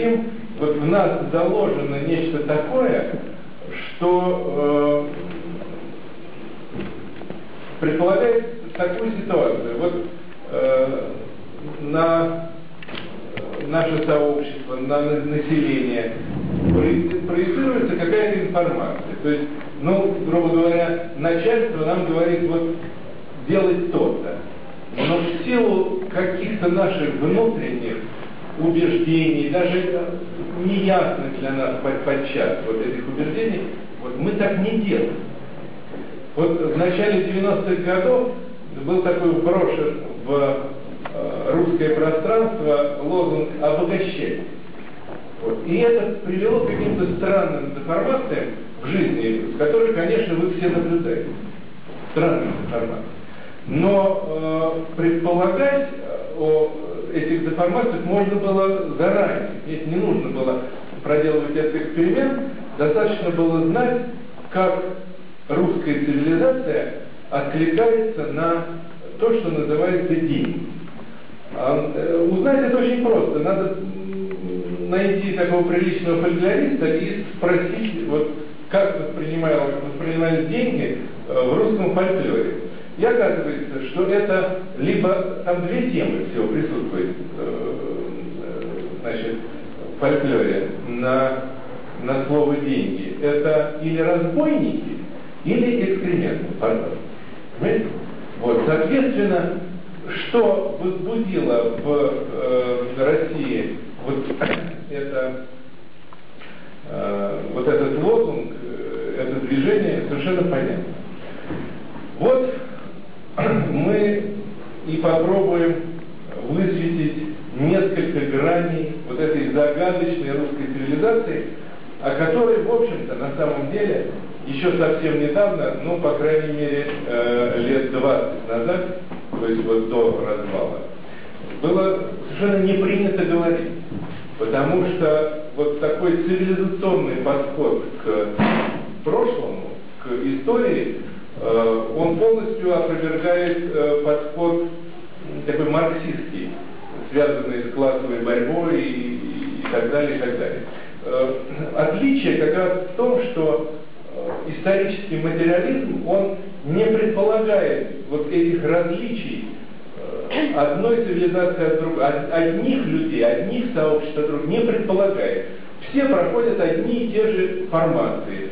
хотим, вот в нас заложено нечто такое, что э, предполагает такую ситуацию. Вот э, на наше сообщество, на население проецируется какая-то информация. То есть, ну, грубо говоря, начальство нам говорит, вот, делать то-то. Но в силу каких-то наших внутренних убеждений, даже неясных для нас подчас вот этих убеждений, вот мы так не делаем. Вот в начале 90-х годов был такой брошен в э, русское пространство лозунг «обогащение». Вот. И это привело к каким-то странным деформациям в жизни, с которой, конечно, вы все наблюдаете. Странным деформациям. Но э, предполагать о этих деформациях можно было заранее. Ведь не нужно было проделывать этот эксперимент, достаточно было знать, как русская цивилизация откликается на то, что называется день. А, э, узнать это очень просто. Надо найти такого приличного фольклориста и спросить, вот, как воспринимались деньги э, в русском фольклоре. И оказывается, что это либо там две темы всего присутствует э, значит, в фольклоре на, на слово деньги. Это или разбойники, или экскременты, пардон. Понимаете? Вот, соответственно, что возбудило в э, России вот это, э, вот этот лозунг, э, это движение совершенно понятно. Вот мы и попробуем высветить несколько граней вот этой загадочной русской цивилизации, о которой, в общем-то, на самом деле, еще совсем недавно, ну, по крайней мере, э, лет 20 назад, то есть вот до развала, было совершенно не принято говорить. Потому что вот такой цивилизационный подход к прошлому, к истории, он полностью опровергает э, подход такой марксистский, связанный с классовой борьбой и, и так далее, и так далее. Э, отличие как раз в том, что исторический материализм, он не предполагает вот этих различий одной цивилизации от другой, одних людей, одних сообществ от других не предполагает. Все проходят одни и те же формации.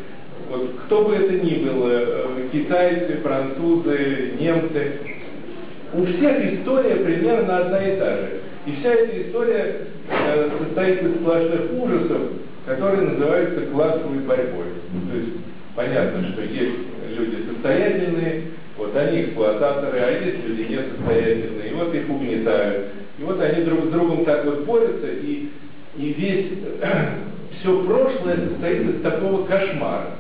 Вот кто бы это ни был, э, китайцы, французы, немцы, у всех история примерно одна и та же. И вся эта история э, состоит из сплошных ужасов, которые называются классовой борьбой. То есть понятно, что есть люди состоятельные, вот они эксплуататоры, а есть люди несостоятельные, и вот их угнетают. И вот они друг с другом так вот борются, и, и весь, все прошлое состоит из такого кошмара.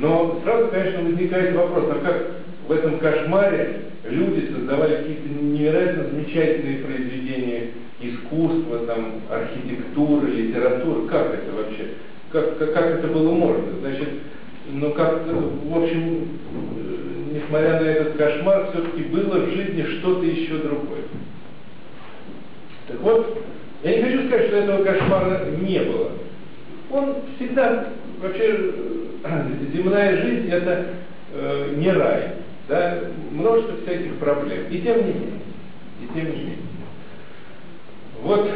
Но сразу, конечно, возникает вопрос, а как в этом кошмаре люди создавали какие-то невероятно замечательные произведения искусства, там, архитектуры, литературы, как это вообще? Как, как, как это было можно? Значит, ну как, в общем, несмотря на этот кошмар, все-таки было в жизни что-то еще другое. Так вот, я не хочу сказать, что этого кошмара не было. Он всегда, вообще, земная жизнь это э, не рай. Да? Множество всяких проблем. И тем не менее. И тем не менее. Вот,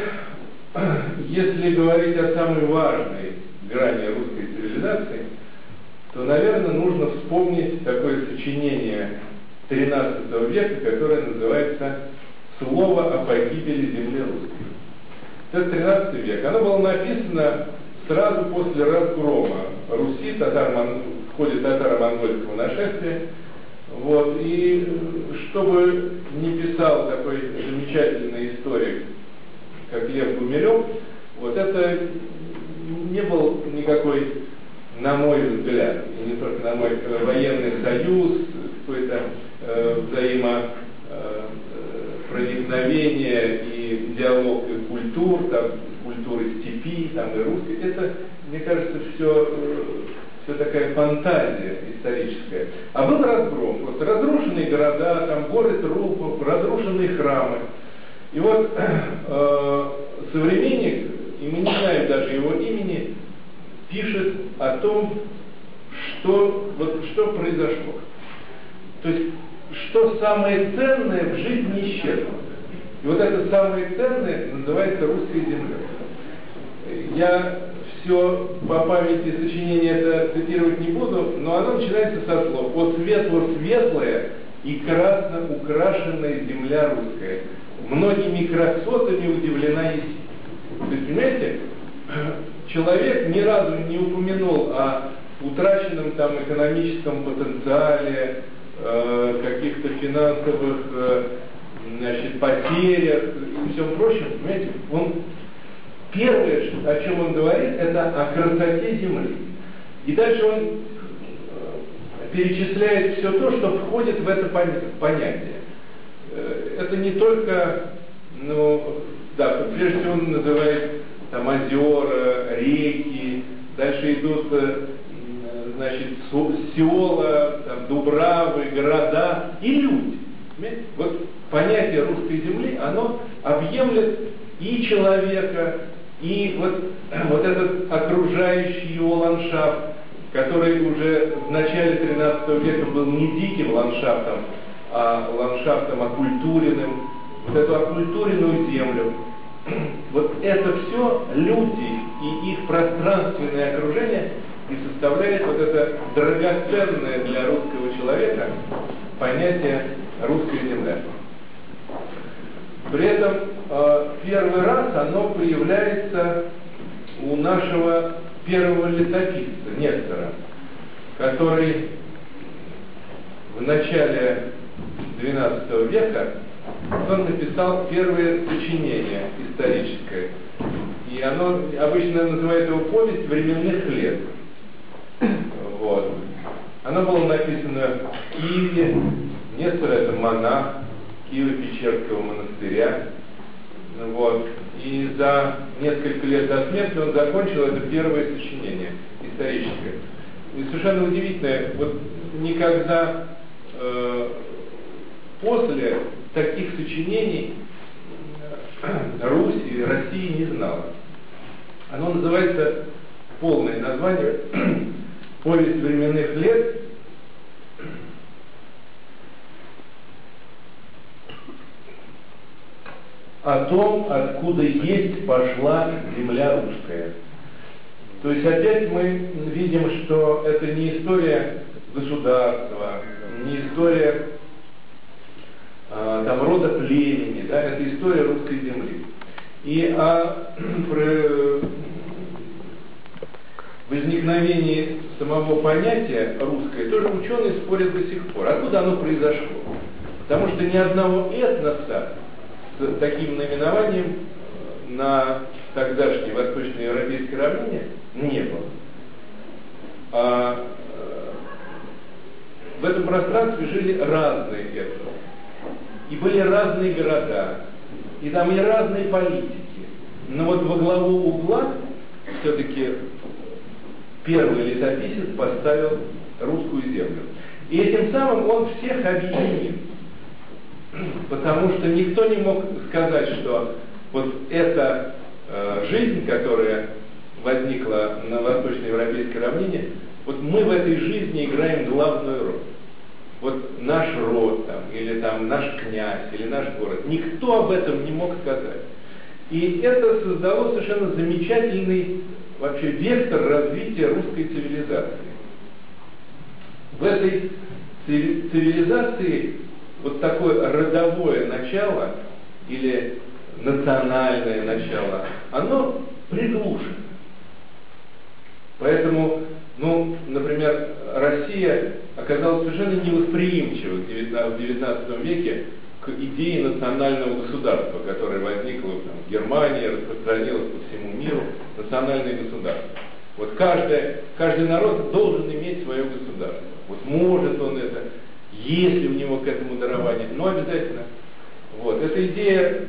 если говорить о самой важной грани русской цивилизации, то, наверное, нужно вспомнить такое сочинение XIII века, которое называется «Слово о погибели земли русской». Это 13 век. Оно было написано сразу после разгрома Руси татар в ходе татаро-монгольского нашествия. Вот. И чтобы не писал такой замечательный историк, как Лев Гумилев, вот это не был никакой на мой взгляд, и не только на мой, э, военный союз, какое-то э, взаимопроникновение э, и диалог и культур, там, культуры степи, там, и русской, это, мне кажется, все, все такая фантазия историческая. А был разгром, вот разрушенные города, там горы трупов, разрушенные храмы. И вот э, современник, и мы не знаем, его имени пишет о том, что, вот, что произошло. То есть, что самое ценное в жизни исчезло. И вот это самое ценное называется русская земля. Я все по памяти сочинения это цитировать не буду, но оно начинается со слов. «О светло-светлая и красно украшенная земля русская, многими красотами удивлена есть». То есть, понимаете, человек ни разу не упомянул о утраченном там экономическом потенциале, э, каких-то финансовых э, значит, потерях и всем прочем, понимаете, он первое, о чем он говорит, это о красоте Земли. И дальше он э, перечисляет все то, что входит в это понятие. Э, это не только, ну, да, прежде всего он называет там озера, реки, дальше идут, э, значит, села, там, дубравы, города и люди. Вот понятие русской земли, оно объемлет и человека, и вот, вот этот окружающий его ландшафт, который уже в начале 13 века был не диким ландшафтом, а ландшафтом оккультуренным, вот эту оккультуренную землю, вот это все люди и их пространственное окружение и составляет вот это драгоценное для русского человека понятие русская земля. При этом э, первый раз оно появляется у нашего первого летописца, Нестора, который в начале XII века он написал первое сочинение историческое. И оно обычно называют его «Повесть временных лет». Вот. Оно было написано в Киеве. Нестор это монах, Киево-Печерского монастыря. Вот. И за несколько лет до смерти он закончил это первое сочинение историческое. И совершенно удивительное, вот никогда э, после таких сочинений э, Русь и Россия не знала. Оно называется, полное название, «Повесть временных лет о том, откуда есть пошла земля русская. То есть опять мы видим, что это не история государства, не история а, там, рода племени, да, это история русской земли. И о возникновении самого понятия русское тоже ученые спорят до сих пор. Откуда оно произошло? Потому что ни одного этноса с таким наименованием на тогдашней восточноевропейской равнине не было. А э, в этом пространстве жили разные этносы. И были разные города. И там и разные политики. Но вот во главу угла все-таки первый летописец поставил русскую землю. И этим самым он всех объединил потому что никто не мог сказать, что вот эта э, жизнь, которая возникла на восточноевропейской равнине, вот мы в этой жизни играем главную роль. Вот наш род там, или там наш князь, или наш город. Никто об этом не мог сказать. И это создало совершенно замечательный вообще вектор развития русской цивилизации. В этой цивилизации вот такое родовое начало или национальное начало, оно приглушено. Поэтому, ну, например, Россия оказалась совершенно невосприимчива в XIX веке к идее национального государства, которое возникло там, в Германии, распространилось по всему миру, национальное государство. Вот каждый, каждый народ должен иметь свое государство. Вот может он это, есть ли у него к этому дарование, но обязательно. Вот. Эта идея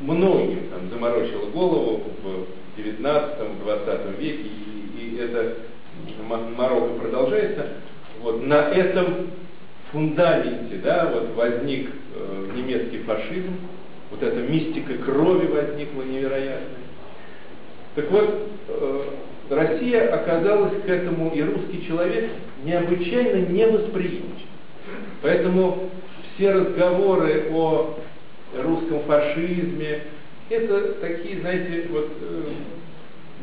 многим там, заморочила голову в 19-20 веке, и, и это Марокко продолжается. Вот. На этом фундаменте да, вот возник э, немецкий фашизм, вот эта мистика крови возникла невероятная. Так вот, э, Россия оказалась к этому, и русский человек необычайно невосприимчив. Поэтому все разговоры о русском фашизме, это такие, знаете, вот, э,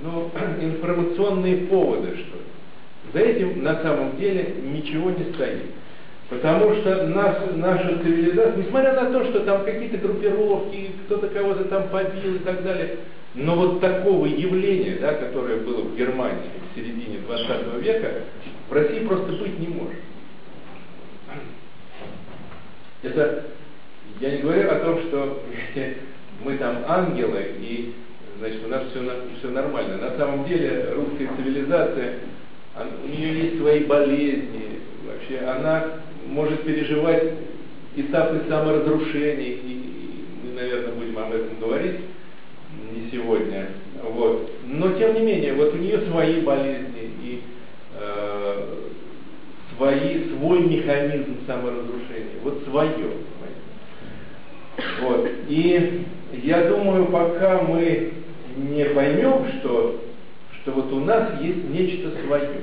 ну, информационные поводы, что ли. За этим на самом деле ничего не стоит. Потому что наш, наша цивилизация, несмотря на то, что там какие-то группировки, кто-то кого-то там побил и так далее, но вот такого явления, да, которое было в Германии в середине 20 века, в России просто быть не может. Это, я не говорю о том, что мы там ангелы и значит, у нас все, все нормально. На самом деле русская цивилизация, у нее есть свои болезни, вообще она может переживать этапы саморазрушений, и мы, наверное, будем об этом говорить не сегодня. Вот. Но тем не менее, вот у нее свои болезни и э, свои, свой механизм саморазрушения, вот свое. Вот. И я думаю, пока мы не поймем, что, что вот у нас есть нечто свое,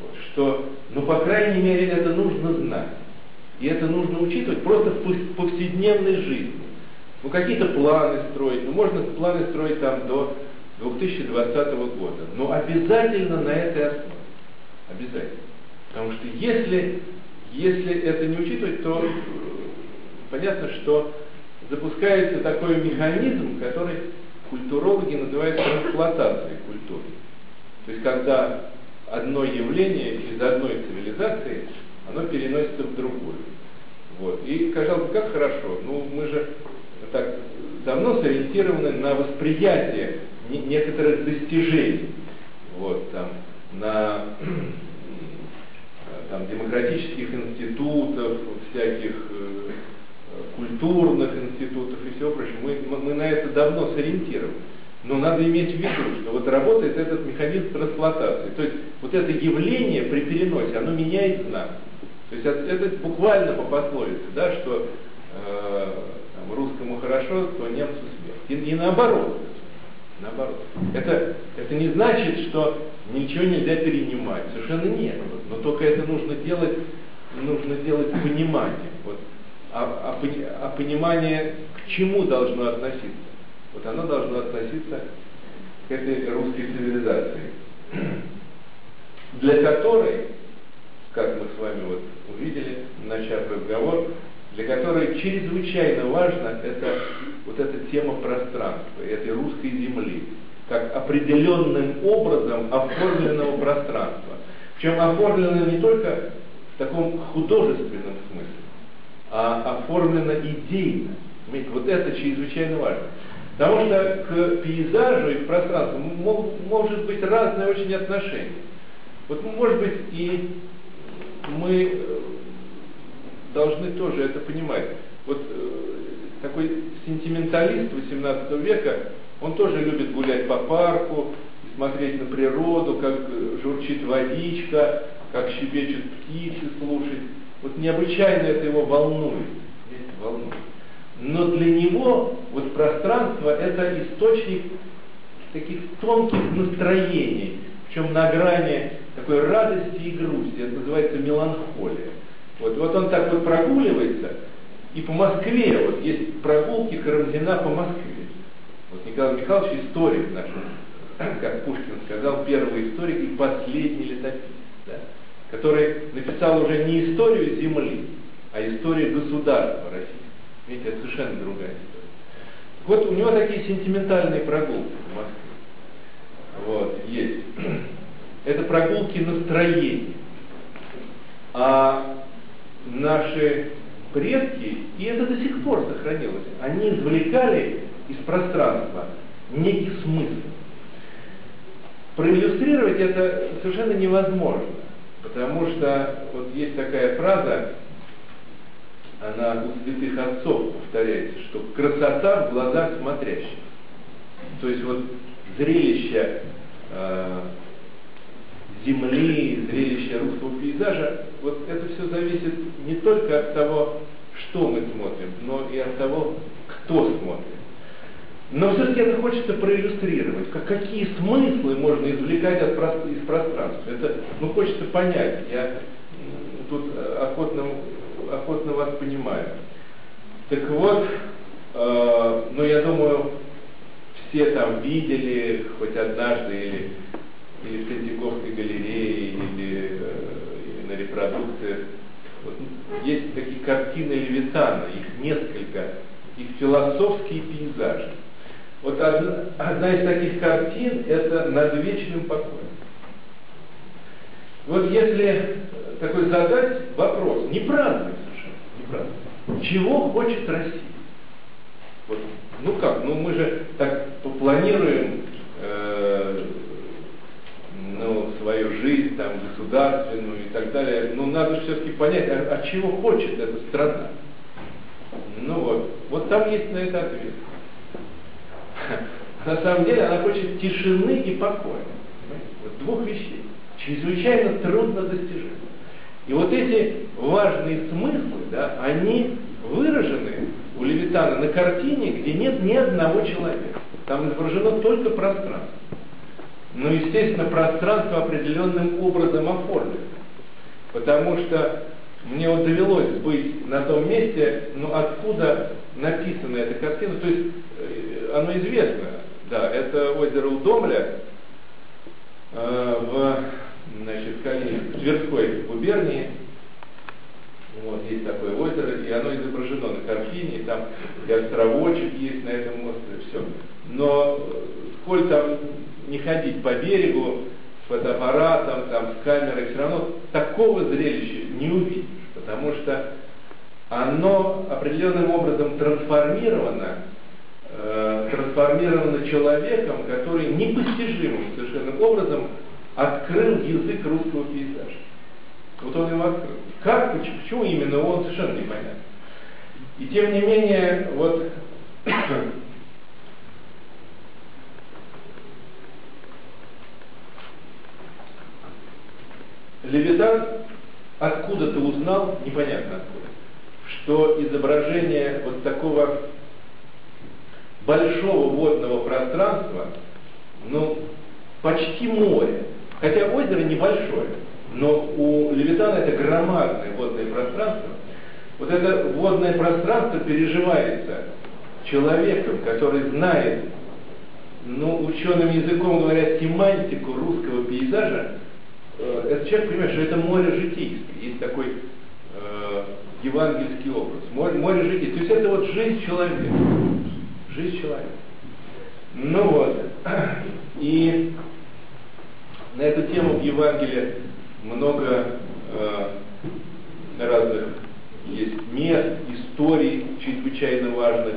вот, что, ну, по крайней мере, это нужно знать. И это нужно учитывать просто в повседневной жизни. Ну, какие-то планы строить, ну, можно планы строить там до 2020 года, но обязательно на этой основе. Обязательно. Потому что если, если это не учитывать, то э, понятно, что запускается такой механизм, который культурологи называют трансплантацией культуры. То есть когда одно явление из одной цивилизации, оно переносится в другую. Вот. И казалось бы, как хорошо, ну мы же так давно сориентированы на восприятие некоторых достижений. Вот, там, на там, демократических институтов, всяких э, культурных институтов и всего прочего. Мы, мы на это давно сориентированы. Но надо иметь в виду, что вот работает этот механизм трансплантации. То есть вот это явление при переносе, оно меняет знак. То есть это буквально по пословице, да, что э, русскому хорошо, то немцу смерть. И, и наоборот. Наоборот. Это, это не значит, что ничего нельзя перенимать. Совершенно нет. Но только это нужно делать, нужно делать понимание. Вот а, а, а понимание к чему должно относиться? Вот оно должно относиться к этой русской цивилизации, для которой, как мы с вами вот увидели, начав разговор, для которой чрезвычайно важно это, вот эта тема пространства, этой русской земли, как определенным образом оформленного пространства. Причем оформлено не только в таком художественном смысле, а оформлено идейно. Вот это чрезвычайно важно. Потому что к пейзажу и к пространству может быть разное очень отношение. Вот может быть и мы э, должны тоже это понимать. Вот э, такой сентименталист 18 века, он тоже любит гулять по парку, смотреть на природу, как журчит водичка, как щебечут птицы, слушать. Вот необычайно это его волнует. волнует. Но для него вот пространство это источник таких тонких настроений, причем на грани такой радости и грусти. Это называется меланхолия. Вот, вот он так вот прогуливается, и по Москве, вот есть прогулки Карамзина по Москве. Вот Николай Михайлович историк наш, как Пушкин сказал, первый историк и последний летописец. Да? который написал уже не историю земли, а историю государства России. Видите, это совершенно другая история. Вот у него такие сентиментальные прогулки в Москве. Вот, есть. Это прогулки настроений. А наши предки, и это до сих пор сохранилось, они извлекали из пространства некий смысл. Проиллюстрировать это совершенно невозможно. Потому что вот есть такая фраза, она у святых отцов повторяется, что красота в глазах смотрящих. То есть вот зрелище э, земли, зрелище русского пейзажа, вот это все зависит не только от того, что мы смотрим, но и от того, кто смотрит. Но все-таки это хочется проиллюстрировать, как, какие смыслы можно извлекать от, из пространства. Это ну, хочется понять. Я тут охотно, охотно вас понимаю. Так вот, э, ну я думаю, все там видели хоть однажды или, или в Третьяковской галерее, или, э, или на репродукциях. Вот, есть такие картины Левитана, их несколько, их философские пейзажи. Вот одна, одна из таких картин это над вечным покоем. Вот если такой задать вопрос, не праздный совершенно, не праздный, чего хочет Россия? Вот, ну как, ну мы же так планируем э, ну, свою жизнь, там, государственную и так далее. Ну надо все-таки понять, а, а чего хочет эта страна? Ну вот, вот там есть на это ответ. На самом деле она хочет тишины и покоя. Вот двух вещей. Чрезвычайно трудно достижимы. И вот эти важные смыслы, да, они выражены у Левитана на картине, где нет ни одного человека. Там изображено только пространство. Но, естественно, пространство определенным образом оформлено. Потому что мне вот довелось быть на том месте, ну откуда написана эта картина, то есть э, оно известно, да, это озеро Удомля э, в, значит, Тверской губернии, вот, есть такое озеро, и оно изображено на картине, и там и островочек есть на этом острове, все. Но сколь там не ходить по берегу, с фотоаппаратом, там, с камерой, все равно такого зрелища не увидишь, потому что оно определенным образом трансформировано, э, трансформировано человеком, который непостижимым совершенно образом открыл язык русского пейзажа. Вот он его открыл. Как, почему, почему именно он, совершенно непонятно. И тем не менее, вот Левитан откуда-то узнал, непонятно откуда, что изображение вот такого большого водного пространства, ну, почти море, хотя озеро небольшое, но у Левитана это громадное водное пространство. Вот это водное пространство переживается человеком, который знает, ну, ученым языком говоря, семантику русского пейзажа, э, этот человек понимает, что это море житейское. Есть такой э, евангельский образ. Море, море житейское. То есть это вот жизнь человека. Жизнь человека. Ну вот. И на эту тему в Евангелии много разных есть мест, историй чрезвычайно важных.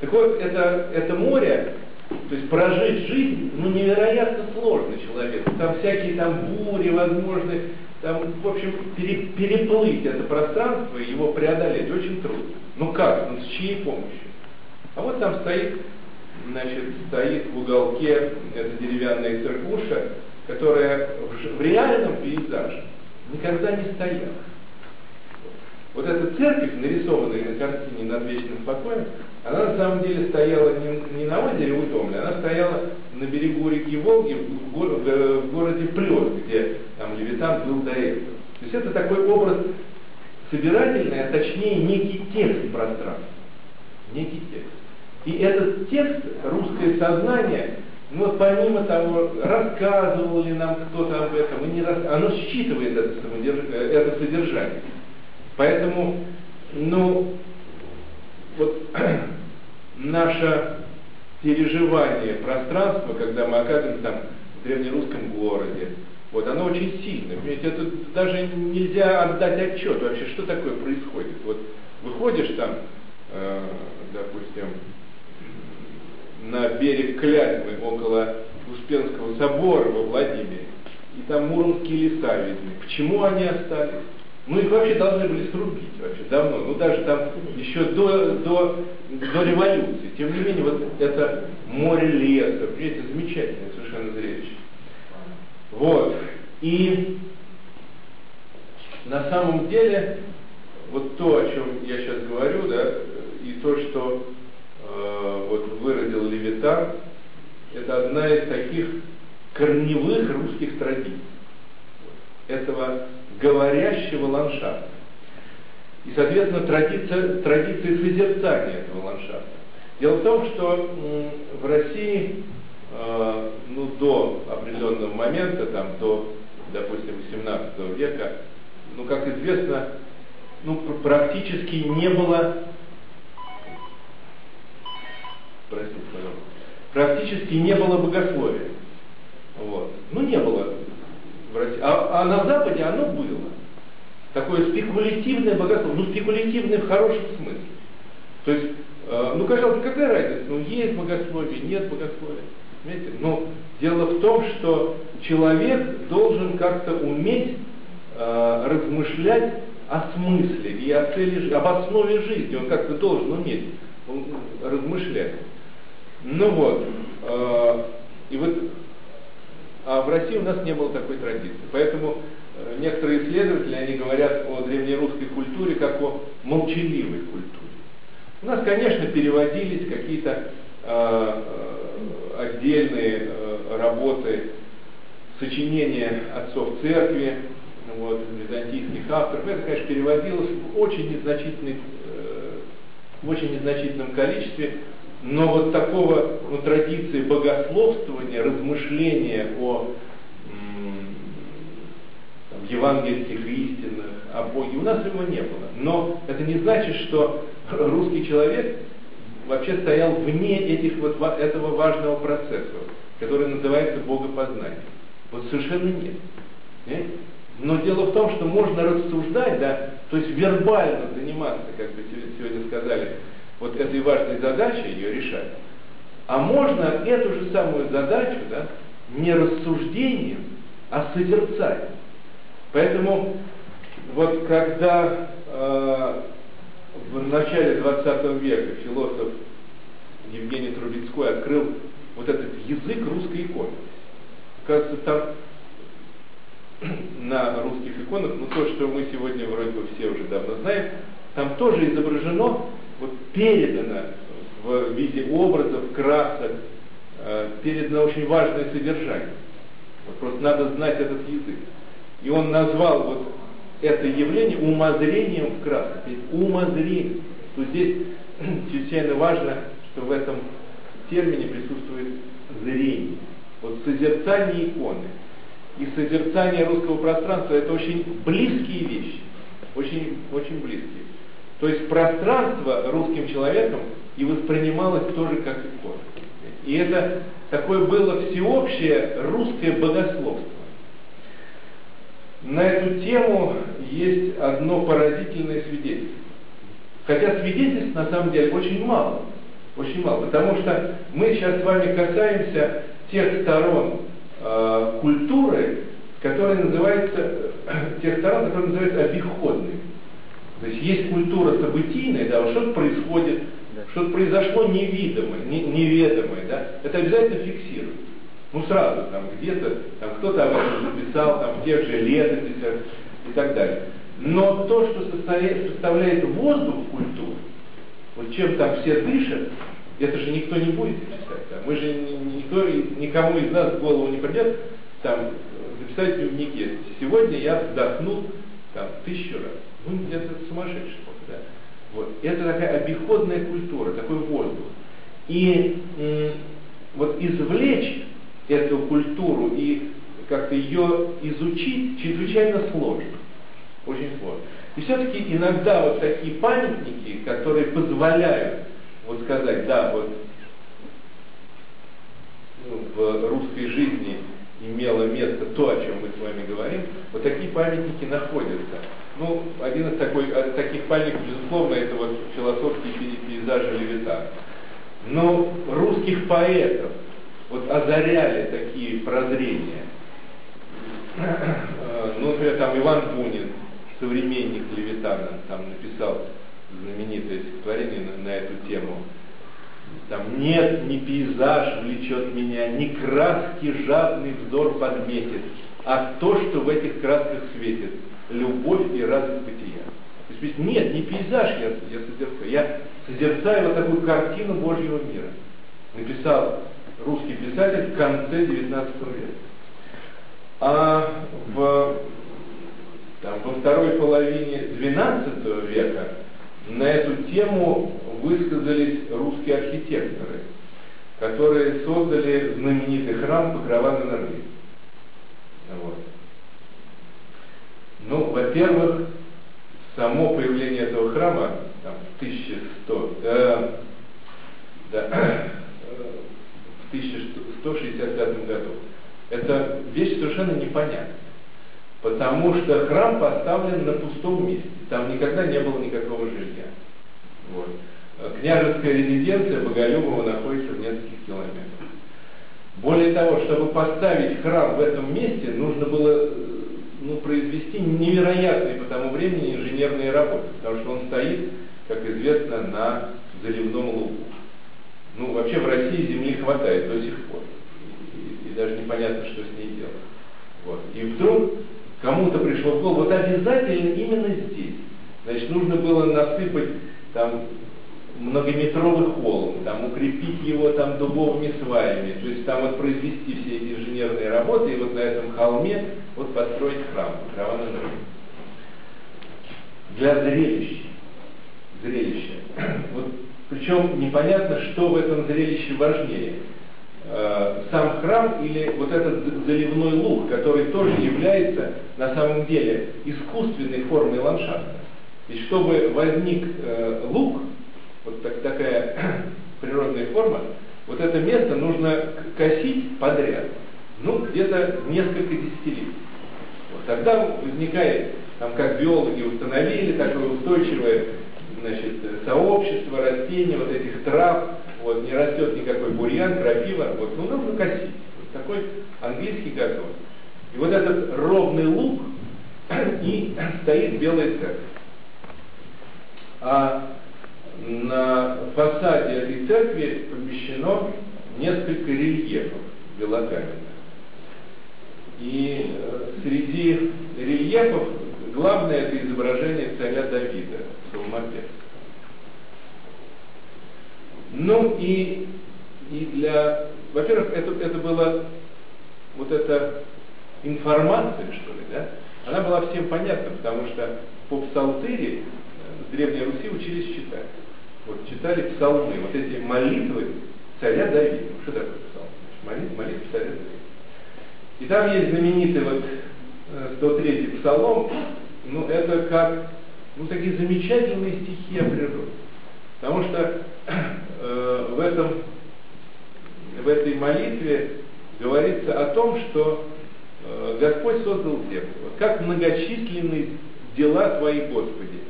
Так вот, это, это море, то есть прожить жизнь, ну, невероятно сложно человеку. Там всякие там бури возможны, там, в общем, пере, переплыть это пространство и его преодолеть очень трудно. Ну как? Ну с чьей помощью? А вот там стоит, значит, стоит в уголке эта деревянная церквуша, которая в, в реальном пейзаже никогда не стояла. Вот эта церковь, нарисованная на картине над вечным покоем, она на самом деле стояла не, не на озере Удомля, она стояла на берегу реки Волги в, го, в, городе Плет, где там Левитан был до этого. То есть это такой образ собирательный, а точнее некий текст пространства. Некий текст. И этот текст, русское сознание, ну вот помимо того, рассказывал ли нам кто-то об этом, и не рас... оно считывает это, э, это содержание. Поэтому, ну, вот наше переживание пространства, когда мы оказываемся там в древнерусском городе, вот оно очень сильное. Понимаете, это даже нельзя отдать отчет вообще, что такое происходит. Вот выходишь там, э, допустим, на берег Клязьмы около Успенского собора во Владимире. И там муромские леса видны. Почему они остались? Ну их вообще должны были срубить вообще давно, ну даже там еще до, до, до революции. Тем не менее, вот это море леса, видите, замечательное совершенно зрелище. Вот. И на самом деле, вот то, о чем я сейчас говорю, да, и то, что вот выразил Левитан, это одна из таких корневых русских традиций, этого говорящего ландшафта. И, соответственно, традиция, традиция созерцания этого ландшафта. Дело в том, что в России э, ну, до определенного момента, там, до, допустим, 18 века, ну, как известно, ну, практически не было, простите, пожалуйста, практически не было богословия. Вот. Ну, не было в России. А, а на Западе оно было. Такое спекулятивное богословие. Ну, спекулятивное в хорошем смысле. То есть, э, ну, казалось, какая разница? Ну, есть богословие, нет богословия. Понимаете? Но дело в том, что человек должен как-то уметь э, размышлять о смысле и о цели, об основе жизни. Он как-то должен уметь размышлять. Ну вот, э, и вот, а в России у нас не было такой традиции. Поэтому э, некоторые исследователи, они говорят о древнерусской культуре как о молчаливой культуре. У нас, конечно, переводились какие-то э, отдельные э, работы, сочинения отцов церкви, вот, византийских авторов. Это, конечно, переводилось в очень, незначительной, э, в очень незначительном количестве, но вот такого ну, традиции богословствования, размышления о там, евангельских истинах, о Боге, у нас его не было. Но это не значит, что русский человек вообще стоял вне этих вот, этого важного процесса, который называется богопознание. Вот совершенно нет. Понимаете? Но дело в том, что можно рассуждать, да, то есть вербально заниматься, как вы сегодня сказали, вот этой важной задачей ее решать. А можно эту же самую задачу, да, не рассуждением, а созерцанием. Поэтому вот когда э, в начале 20 века философ Евгений Трубецкой открыл вот этот язык русской иконы, кажется, там на русских иконах, ну то, что мы сегодня вроде бы все уже давно знаем, там тоже изображено, вот передано в виде образов, красок, э, передано очень важное содержание. Вот просто надо знать этот язык. И он назвал вот это явление умозрением в красках. Умозрение. То здесь чрезвычайно важно, что в этом термине присутствует зрение. Вот созерцание иконы – и созерцание русского пространства это очень близкие вещи. Очень, очень близкие. То есть пространство русским человеком и воспринималось тоже как икона. И это такое было всеобщее русское богословство. На эту тему есть одно поразительное свидетельство. Хотя свидетельств на самом деле очень мало. Очень мало. Потому что мы сейчас с вами касаемся тех сторон э, культуры, которая называется, э, тех сторон, которые называются обиходной. То есть есть культура событийная, да, вот что-то происходит, что-то произошло невидимое, не, неведомое, да, это обязательно фиксируется. Ну сразу, там где-то, там кто-то об этом написал, там в тех же летописях и так далее. Но то, что составляет, составляет воздух в культуре, вот чем там все дышат, это же никто не будет писать. Да? Мы же никто, никому из нас в голову не придет там, записать в дневнике. Сегодня я вдохнул там, тысячу раз. Ну, это сумасшедший. Да? Вот. Это такая обиходная культура, такой воздух. И вот извлечь эту культуру и как-то ее изучить чрезвычайно сложно. Очень сложно. И все-таки иногда вот такие памятники, которые позволяют вот сказать, да, вот ну, в русской жизни имело место то, о чем мы с вами говорим, вот такие памятники находятся. Ну, один из такой, таких памятников, безусловно, это вот философский пейзаж Левитана. Но русских поэтов вот озаряли такие прозрения. Ну, например, там Иван Бунин, современник Левитана, там написал знаменитое стихотворение на, на эту тему. Там нет, ни пейзаж влечет меня, ни краски жадный взор подметит, а то, что в этих красках светит, любовь и радость бытия. То есть нет, не пейзаж я, я созерцаю, я созерцая вот такую картину Божьего мира. Написал русский писатель в конце XIX века. А в, там, во второй половине XII века на эту тему высказались русские архитекторы, которые создали знаменитый храм Покрова на Нарве. Вот. Ну, во-первых, само появление этого храма там, в 1100, э, да, в 1165 году, это вещь совершенно непонятная. Потому что храм поставлен на пустом месте. Там никогда не было никакого жилья. Вот. Княжеская резиденция Боголюбова находится в нескольких километрах. Более того, чтобы поставить храм в этом месте, нужно было ну, произвести невероятные по тому времени инженерные работы, потому что он стоит, как известно, на заливном лугу. Ну, вообще в России земли хватает до сих пор. И, и даже непонятно, что с ней делать. Вот. И вдруг кому-то пришло в голову, вот обязательно именно здесь. Значит, нужно было насыпать там многометровый холм, там укрепить его там дубовыми сваями, то есть там вот произвести все эти инженерные работы и вот на этом холме вот построить храм, Равана Для зрелища. Зрелище. Вот, причем непонятно, что в этом зрелище важнее. Э, сам храм или вот этот заливной луг, который тоже является на самом деле искусственной формой ландшафта. И чтобы возник э, луг, вот так, такая природная форма, вот это место нужно косить подряд, ну, где-то несколько десятилетий. Вот тогда возникает, там, как биологи установили, такое устойчивое значит, сообщество растений, вот этих трав, вот, не растет никакой бурьян, крапива, вот, ну, нужно косить. Вот такой английский газон. И вот этот ровный луг, и стоит белая церковь. А на фасаде этой церкви помещено несколько рельефов белокаменных. И э, среди рельефов главное это изображение царя Давида, псалмопевца. Ну и, и для, во-первых, это, это была вот эта информация, что ли, да, она была всем понятна, потому что по псалтыре э, с Древней Руси учились читать вот читали псалмы, вот эти молитвы царя Давида. Что такое псалм? Молитва, молитва царя Давида. И там есть знаменитый вот 103-й э, псалом, ну это как, ну такие замечательные стихи о природе. Потому что э, в этом, в этой молитве говорится о том, что э, Господь создал землю. Как многочисленны дела Твои, Господи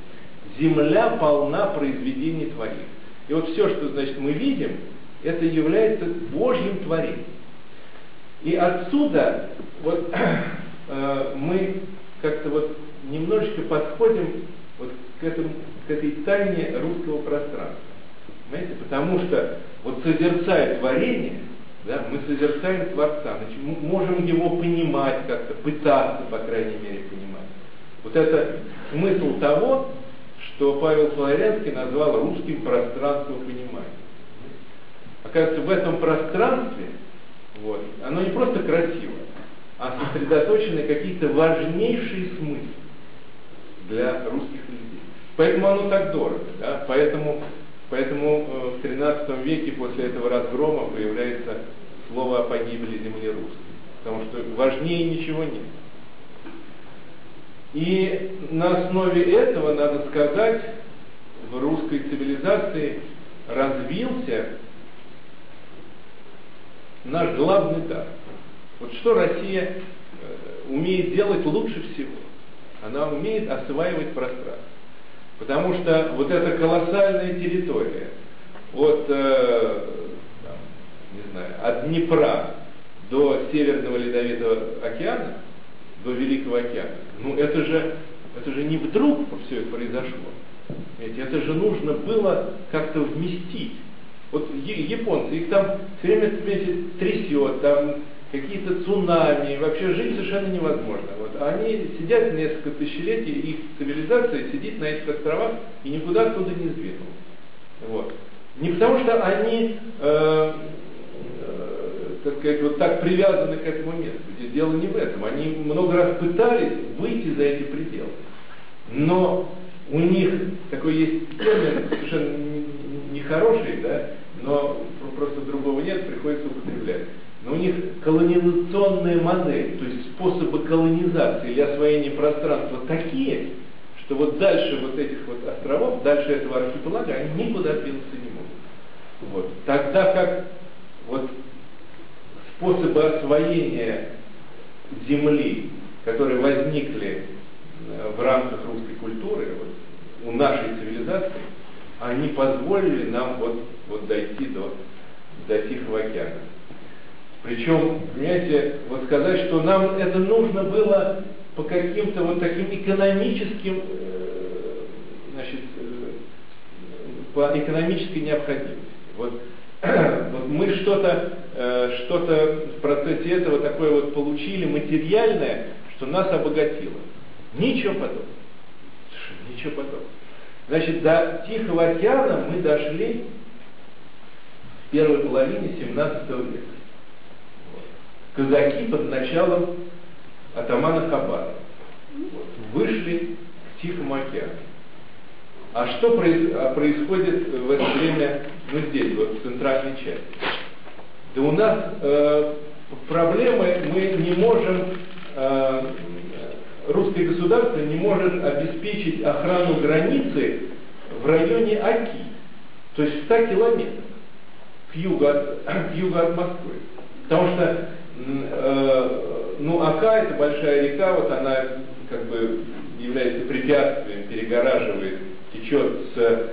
земля полна произведений твоих. И вот все, что, значит, мы видим, это является Божьим творением. И отсюда вот э, мы как-то вот немножечко подходим вот к, этому, к этой тайне русского пространства. Понимаете? Потому что вот созерцая творение, да, мы созерцаем Творца, значит, мы можем его понимать как-то, пытаться, по крайней мере, понимать. Вот это смысл того, что Павел Флоренский назвал русским пространством понимания. Оказывается, в этом пространстве, вот, оно не просто красиво, а сосредоточены какие-то важнейшие смыслы для русских людей. Поэтому оно так дорого. Да? Поэтому, поэтому э, в 13 веке после этого разгрома появляется слово о погибели земли русской. Потому что важнее ничего нет. И на основе этого, надо сказать, в русской цивилизации развился наш главный дар. Вот что Россия э, умеет делать лучше всего? Она умеет осваивать пространство. Потому что вот эта колоссальная территория от, э, там, не знаю, от Днепра до Северного Ледовитого океана, до Великого океана, ну это же, это же не вдруг все это произошло. Ведь это же нужно было как-то вместить. Вот японцы, их там все время трясет, там какие-то цунами, вообще жить совершенно невозможно. Вот. А они сидят несколько тысячелетий, их цивилизация сидит на этих островах и никуда оттуда не сдвинулась. Вот. Не потому что они, э, э, так сказать, вот так привязаны к этому месту. Дело не в этом. Они много раз пытались выйти за эти пределы. Но у них такой есть термин, совершенно нехороший, да, но просто другого нет, приходится употреблять. Но у них колонизационная модель, то есть способы колонизации или освоения пространства такие, что вот дальше вот этих вот островов, дальше этого архипелага, они никуда двинуться не могут. Вот. Тогда как вот способы освоения земли, которые возникли э, в рамках русской культуры, вот, у нашей цивилизации, они позволили нам вот, вот дойти до, до Тихого океана. Причем, понимаете, вот сказать, что нам это нужно было по каким-то вот таким экономическим, э, значит, э, по экономической необходимости. Вот, вот мы что-то э, что-то в процессе этого такое вот получили материальное, что нас обогатило. Ничего подобного. Ничего подобного. Значит, до Тихого океана мы дошли в первой половине 17 века казаки под началом атамана Хабара вышли к Тихому океану. А что а происходит в это время, ну здесь, вот в центральной части? Да у нас э, проблемы, мы не можем, э, русское государство не может обеспечить охрану границы в районе Аки, то есть в 100 километрах к югу от, к югу от Москвы. Потому что ну, Ака это большая река, вот она как бы является препятствием, перегораживает, течет с,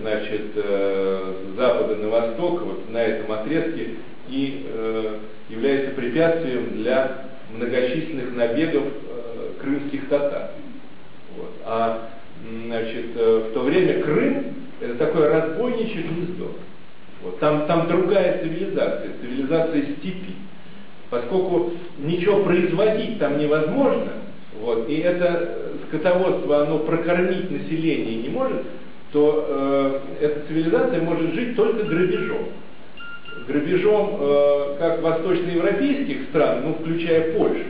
значит, э, с запада на восток, вот на этом отрезке, и э, является препятствием для многочисленных набегов крымских татар. Вот. А значит, в то время Крым это такое разбойничье гнездо. Вот. Там, там другая цивилизация, цивилизация степи поскольку ничего производить там невозможно, вот, и это скотоводство, оно прокормить население не может, то э, эта цивилизация может жить только грабежом. Грабежом э, как восточноевропейских стран, ну, включая Польшу,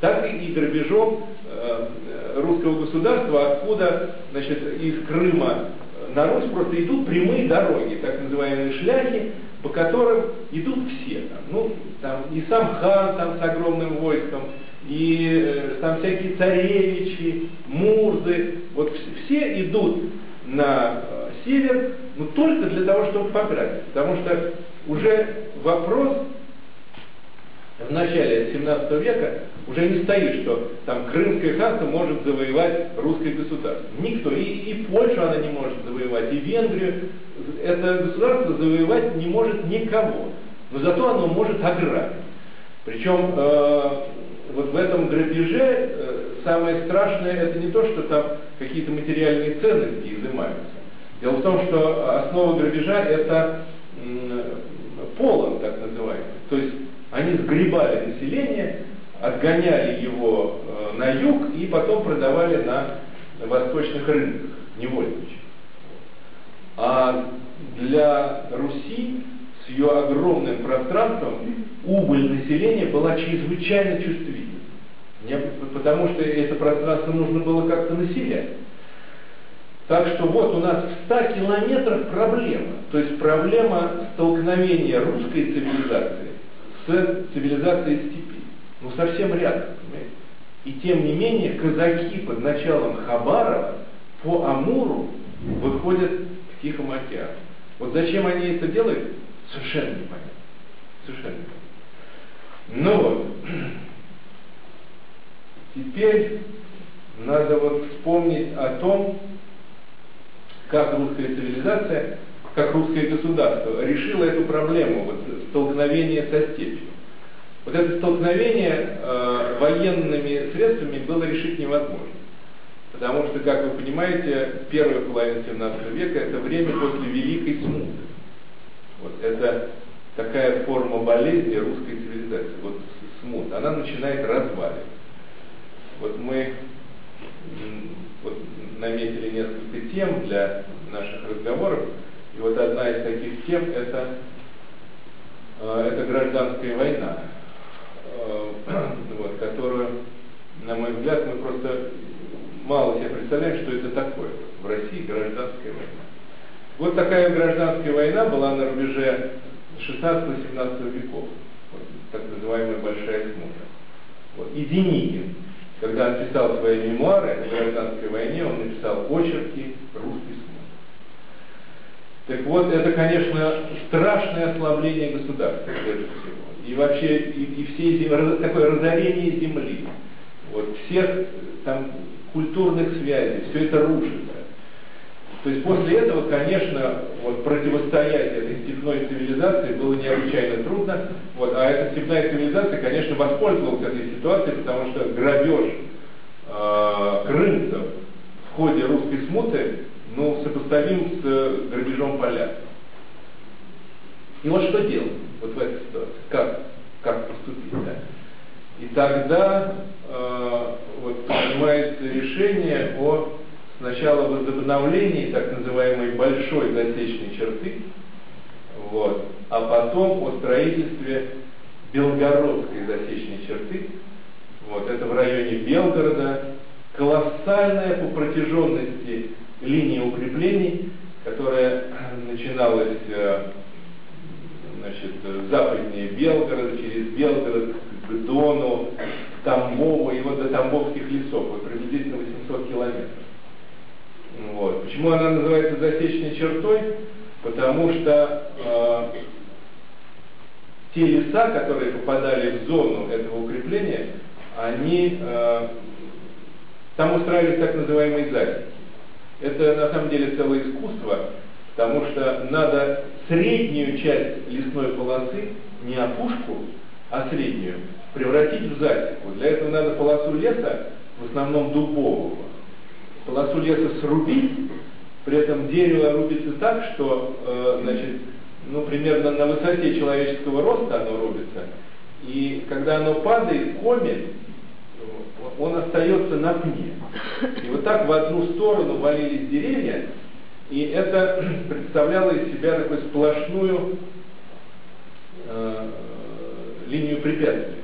так и грабежом э, русского государства, откуда значит, из Крыма на Русь просто идут прямые дороги, так называемые шляхи, по которым идут все. Там, ну, там и сам хан там с огромным войском, и э, там всякие царевичи, мурзы, вот все идут на э, север, но только для того, чтобы пограбить. Потому что уже вопрос в начале 17 века уже не стоит, что там Крымское ханство может завоевать русское государство. Никто. И, и Польшу она не может завоевать, и Венгрию. Это государство завоевать не может никого. Но зато оно может ограбить. Причем э, вот в этом грабеже э, самое страшное это не то, что там какие-то материальные ценности изымаются. Дело в том, что основа грабежа это э, полон, так называемый. То есть они сгребали население, отгоняли его э, на юг и потом продавали на восточных рынках, невольничьих. А для Руси с ее огромным пространством убыль населения была чрезвычайно чувствительна. Потому что это пространство нужно было как-то населять. Так что вот у нас в 100 километрах проблема. То есть проблема столкновения русской цивилизации с цивилизацией степи. Ну совсем рядом, понимаете? И тем не менее казаки под началом Хабарова по Амуру выходят к Тихому океану. Вот зачем они это делают, совершенно непонятно. Совершенно непонятно. Ну вот, теперь надо вот вспомнить о том, как русская цивилизация как русское государство, решило эту проблему вот, столкновения со степью. Вот это столкновение э, военными средствами было решить невозможно. Потому что, как вы понимаете, первая половина 17 века это время после Великой Смуты. Вот это такая форма болезни русской цивилизации. Вот смут, она начинает разваливаться. Вот мы вот, наметили несколько тем для наших разговоров. И вот одна из таких тем это, э, это гражданская война, э, вот, которую, на мой взгляд, мы просто мало себе представляем, что это такое. В России гражданская война. Вот такая гражданская война была на рубеже 16-17 веков, вот, так называемая Большая Смута. Вот. И Деникин, когда он писал свои мемуары о гражданской войне, он написал очерки «Русский смут». Так вот, это, конечно, страшное ослабление государства, прежде всего. И вообще, и, и все земли, такое разорение земли. Вот всех там культурных связей, все это рушится. То есть после этого, конечно, вот, противостоять этой степной цивилизации было необычайно трудно. Вот, а эта степная цивилизация, конечно, воспользовалась этой ситуацией, потому что грабеж э, крымцев в ходе русской смуты ну, сопоставим с э, грабежом поля. И вот что делать вот в этой ситуации? Как, как поступить? Да? И тогда э, вот, принимается решение о сначала возобновлении так называемой большой засечной черты, вот, а потом о строительстве Белгородской засечной черты. Вот, это в районе Белгорода. Колоссальная по протяженности линия укреплений, которая начиналась э, значит, западнее Белгорода, через Белгород к Дону, Тамбову и вот до Тамбовских лесов, вот приблизительно 800 километров. Вот. Почему она называется засечной чертой? Потому что э, те леса, которые попадали в зону этого укрепления, они э, там устраивались так называемые засеки. Это на самом деле целое искусство, потому что надо среднюю часть лесной полосы, не опушку, а среднюю, превратить в засеку. Для этого надо полосу леса, в основном дубового, полосу леса срубить, при этом дерево рубится так, что, э, значит, ну, примерно на высоте человеческого роста оно рубится, и когда оно падает, комит, он остается на пне. И вот так в одну сторону валились деревья, и это представляло из себя такую сплошную э, линию препятствий.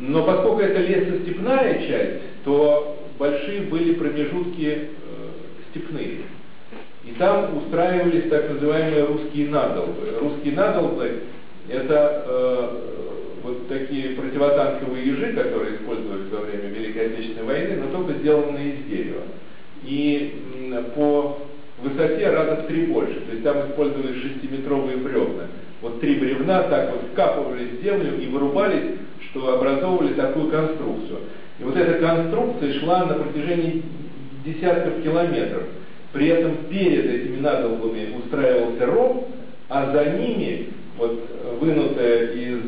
Но поскольку это лесостепная часть, то большие были промежутки э, степные. И там устраивались так называемые русские надолбы. Русские надолбы – это э, вот такие противотанковые ежи, которые использовались во время Великой Отечественной войны, но только сделанные из дерева. И по высоте раза в три больше. То есть там использовались шестиметровые бревна. Вот три бревна так вот вкапывались в землю и вырубались, что образовывали такую конструкцию. И вот эта конструкция шла на протяжении десятков километров. При этом перед этими надолбами устраивался ров, а за ними, вот вынутая из,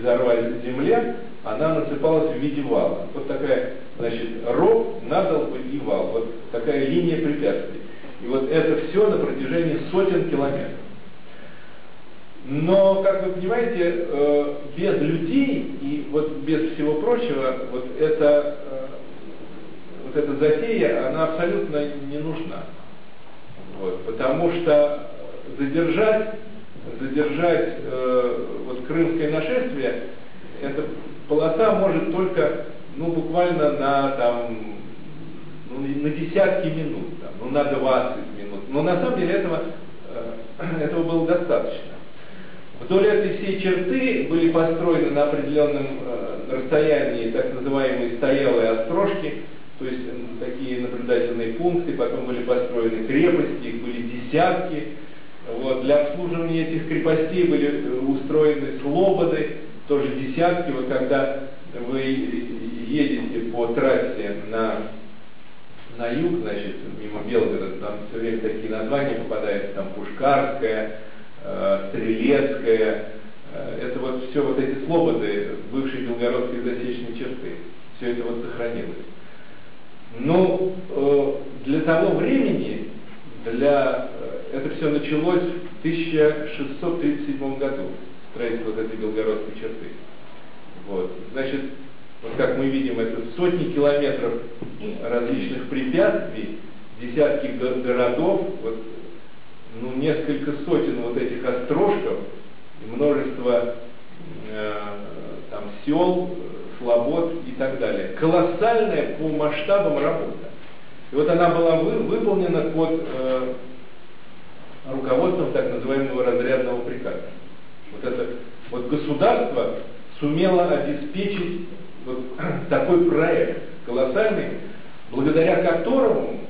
э, из орваль земля, она насыпалась в виде вала. Вот такая, значит, ров, надолбы и вал. Вот такая линия препятствий. И вот это все на протяжении сотен километров. Но, как вы понимаете, э, без людей и вот без всего прочего, вот эта, э, вот эта затея, она абсолютно не нужна. Вот, потому что задержать, задержать э, вот крымское нашествие, эта полоса может только, ну, буквально на там, ну, на десятки минут, там, ну, на 20 минут. Но на самом деле этого, э, этого было достаточно. Вдоль этой всей черты были построены на определенном э, расстоянии так называемые стоялые острожки, то есть такие наблюдательные пункты, потом были построены крепости, их были десятки. Вот. Для обслуживания этих крепостей были э, устроены слободы, тоже десятки. Вот когда вы едете по трассе на, на юг, значит, мимо Белгорода, там все время такие названия попадаются, там Пушкарская, Э, Стрелецкая, э, это вот все вот эти слободы бывшей белгородской засечной черты, все это вот сохранилось. Но э, для того времени, для, это все началось в 1637 году, строительство вот этой белгородской черты. Вот. Значит, вот как мы видим, это сотни километров различных препятствий, десятки городов, вот ну, несколько сотен вот этих острожков, множество э, там, сел, слобод и так далее. Колоссальная по масштабам работа. И вот она была вы, выполнена под э, руководством так называемого разрядного приказа. Вот это вот государство сумело обеспечить вот такой проект колоссальный, благодаря которому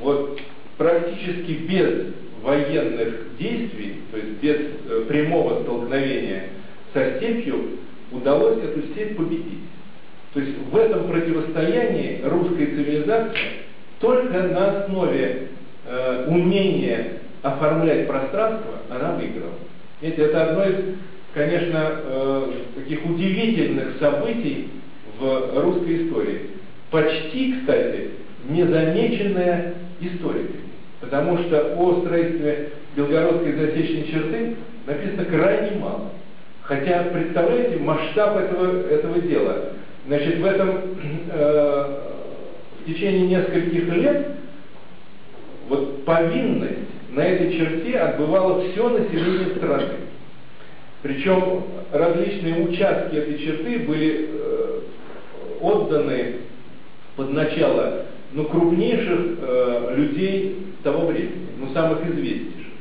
вот практически без военных действий, то есть без э, прямого столкновения со степью, удалось эту степь победить. То есть в этом противостоянии русская цивилизация только на основе э, умения оформлять пространство, она выиграла. Видите, это одно из, конечно, э, таких удивительных событий в русской истории. Почти, кстати, незамеченная историками. Потому что о строительстве Белгородской засечной черты написано крайне мало. Хотя, представляете, масштаб этого, этого дела. Значит, в этом э, в течение нескольких лет вот повинность на этой черте отбывало все население страны. Причем различные участки этой черты были э, отданы под начало ну, крупнейших э, людей того времени, ну, самых известнейших.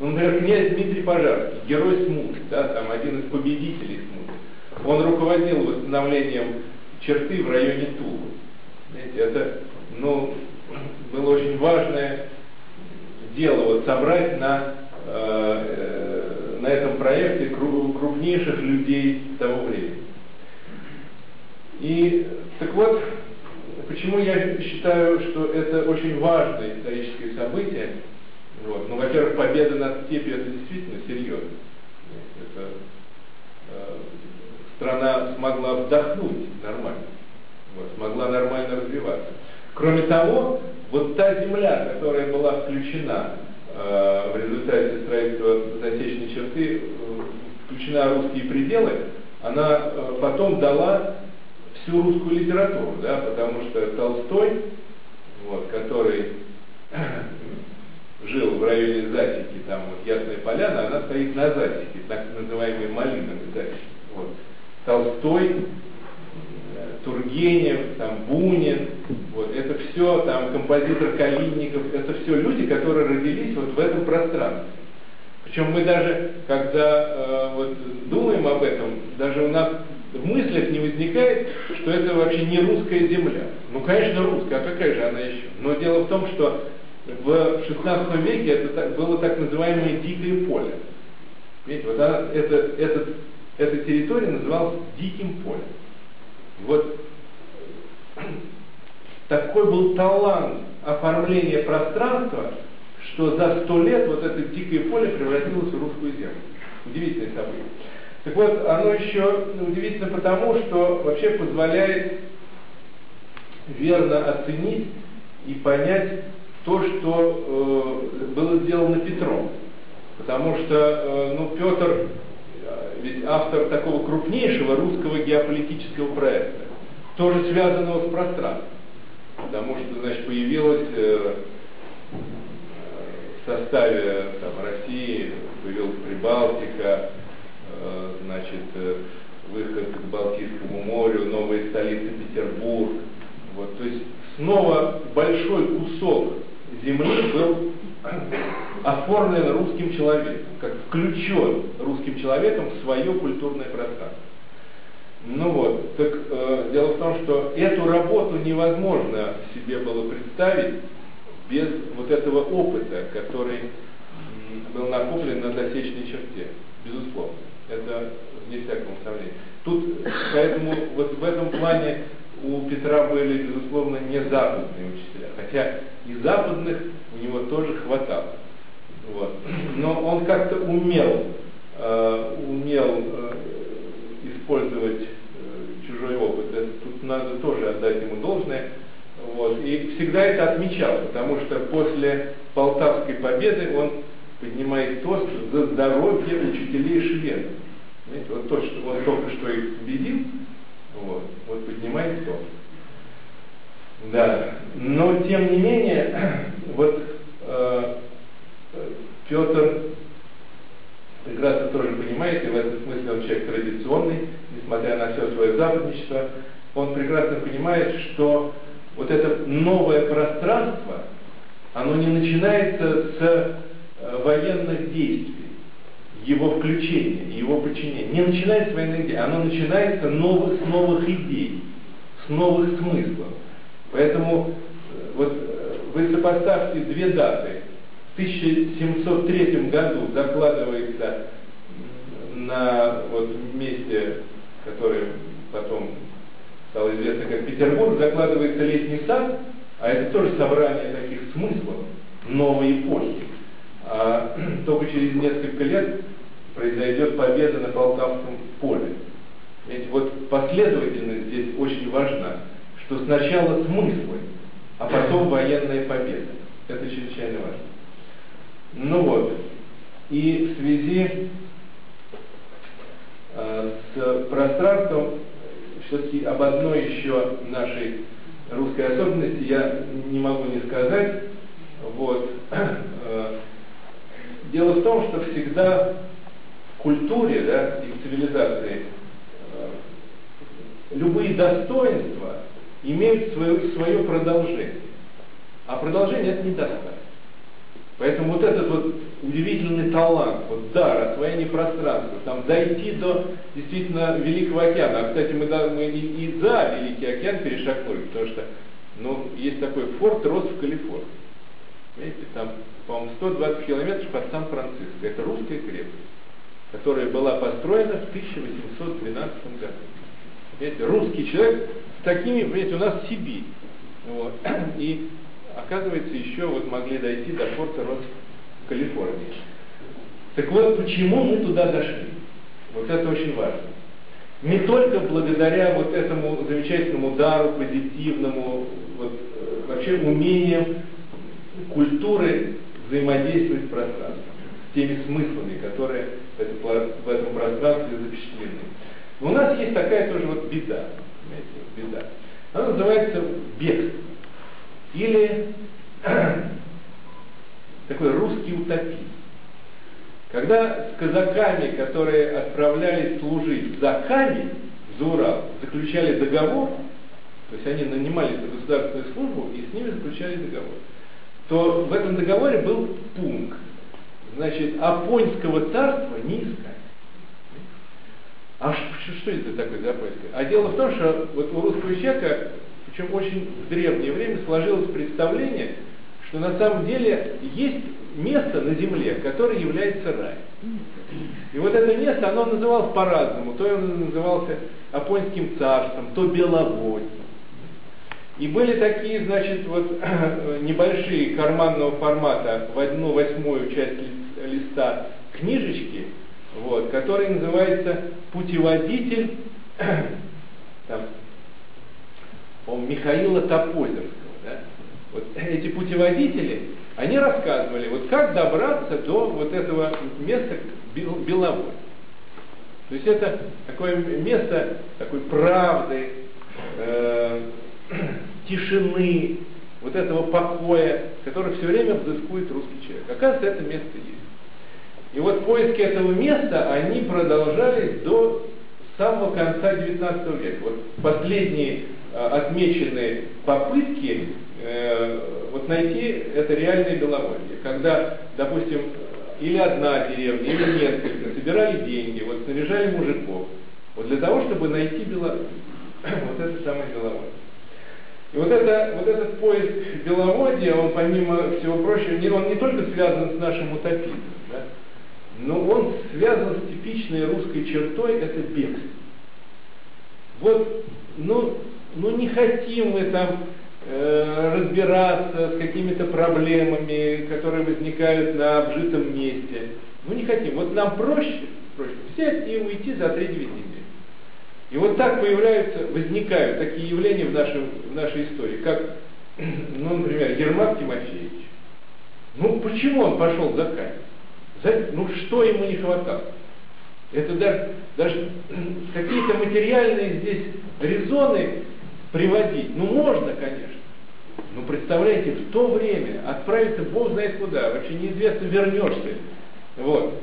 Ну, например, князь Дмитрий Пожарский, герой Смуты, да, там один из победителей Смуты. Он руководил восстановлением черты в районе Тулы. Знаете, это, ну, было очень важное дело вот собрать на, э, э, на этом проекте крупнейших людей того времени. И так вот, почему я считаю, что это очень важное историческое событие? Вот. Ну, во-первых, победа над степью это действительно серьезно. Это, э, страна смогла вдохнуть нормально, вот, смогла нормально развиваться. Кроме того, вот та земля, которая была включена э, в результате строительства засечной черты, э, включена русские пределы, она э, потом дала всю русскую литературу, да, потому что Толстой, вот, который жил в районе Засеки, там вот Ясная Поляна, она стоит на Засеке, так называемой малиновой Засеке. Вот. Толстой Тургенев, там, Бунин, вот, это все, там, композитор Калинников, это все люди, которые родились вот в этом пространстве. Причем мы даже, когда э, вот, думаем об этом, даже у нас в мыслях не возникает, что это вообще не русская земля. Ну, конечно, русская, а какая же она еще? Но дело в том, что в 16 веке это было так называемое дикое поле. Видите, вот она, это, этот, эта территория называлась диким полем. Вот такой был талант оформления пространства, что за сто лет вот это дикое поле превратилось в русскую землю. Удивительное событие. Так вот, оно еще удивительно потому, что вообще позволяет верно оценить и понять то, что э, было сделано Петром. Потому что э, ну, Петр ведь автор такого крупнейшего русского геополитического проекта, тоже связанного с пространством. Потому что, значит, появилась э, в составе там, России, появилась Прибалтика, э, значит, э, выход к Балтийскому морю, новая столица Петербург. Вот, то есть снова большой кусок земли был оформлен русским человеком, как включен русским человеком в свое культурное пространство. Ну вот, так э, дело в том, что эту работу невозможно себе было представить без вот этого опыта, который был накоплен на засечной черте, безусловно. Это не всякому сомнению. Тут, поэтому вот в этом плане у Петра были, безусловно, не западные учителя, хотя и западных у него тоже хватало. Вот. Но он как-то умел, э, умел э, использовать э, чужой опыт. Это, тут надо тоже отдать ему должное. Вот. И всегда это отмечал, потому что после Полтавской победы он поднимает тост за здоровье учителей шведов. Знаете, вот то, что он только что их победил, вот, вот поднимает тост. Да, но тем не менее, вот э, Петр прекрасно тоже понимает, и в этом смысле он человек традиционный, несмотря на все свое западничество, он прекрасно понимает, что вот это новое пространство, оно не начинается с э, военных действий, его включения, его подчинения. Не начинается военных действий, оно начинается новых, с новых идей, с новых смыслов. Поэтому э, вот э, вы сопоставьте две даты. В 1703 году закладывается на вот месте, которое потом стало известно как Петербург, закладывается летний сад, а это тоже собрание таких смыслов новой эпохи. А только через несколько лет произойдет победа на Полтавском поле. Ведь вот последовательность здесь очень важна, что сначала смыслы, а потом военная победа. Это чрезвычайно важно. Ну вот, и в связи э, с пространством все-таки об одной еще нашей русской особенности я не могу не сказать. Вот. Э, дело в том, что всегда в культуре да, и в цивилизации э, любые достоинства имеют свое, свое продолжение. А продолжение это недостаток. Поэтому вот этот вот удивительный талант, вот дар, освоение пространства, там дойти до действительно Великого океана. А, кстати, мы, да, мы и, и за Великий океан перешагнули, потому что ну, есть такой форт Рос в Калифорнии. Видите, там, по-моему, 120 километров от Сан-Франциско. Это русская крепость, которая была построена в 1812 году. Видите, русский человек с такими, видите, у нас Сибирь. Вот. И оказывается, еще вот могли дойти до форта Рос в Калифорнии. Так вот, почему мы туда дошли? Вот это очень важно. Не только благодаря вот этому замечательному дару, позитивному, вот, э, вообще умениям культуры взаимодействовать с пространством, с теми смыслами, которые в этом, в этом пространстве запечатлены. Но у нас есть такая тоже вот беда, знаете, беда. Она называется бегство. Или такой русский утопист. Когда с казаками, которые отправлялись служить за Камень, за Урал, заключали договор, то есть они нанимались на государственную службу и с ними заключали договор, то в этом договоре был пункт, значит, Апонского царства не искать. А что, что это такое за Апонское? А дело в том, что вот у русского человека причем очень в древнее время сложилось представление, что на самом деле есть место на земле, которое является раем. И вот это место, оно называлось по-разному. То оно назывался Апонским царством, то Беловодьем. И были такие, значит, вот небольшие карманного формата в одну восьмую часть листа книжечки, вот, который называется «Путеводитель там, по Михаила Топозерского. Да? Вот эти путеводители, они рассказывали, вот как добраться до вот этого места Беловой. То есть это такое место такой правды, э, тишины, вот этого покоя, который все время взыскует русский человек. Оказывается, это место есть. И вот поиски этого места, они продолжались до самого конца XIX века. Вот последние Э, отмечены попытки э, вот найти это реальное Беловодье. Когда, допустим, или одна деревня, или несколько собирали деньги, вот снаряжали мужиков, вот для того, чтобы найти Бело... вот это самое Беловодье. И вот, это, вот этот поиск Беловодья, он помимо всего прочего, он не только связан с нашим утопизмом, да, но он связан с типичной русской чертой, это бегство. Вот, ну, ну не хотим мы там э, разбираться с какими-то проблемами, которые возникают на обжитом месте. Ну не хотим. Вот нам проще, проще взять и уйти за три 9 недели. И вот так появляются, возникают такие явления в, нашем, в нашей истории, как, ну, например, Ермак Тимофеевич. Ну, почему он пошел за? За, ну, что ему не хватало? Это даже, даже какие-то материальные здесь резоны приводить. Ну, можно, конечно. Ну, представляете, в то время отправиться Бог знает куда, вообще неизвестно, вернешься. Вот.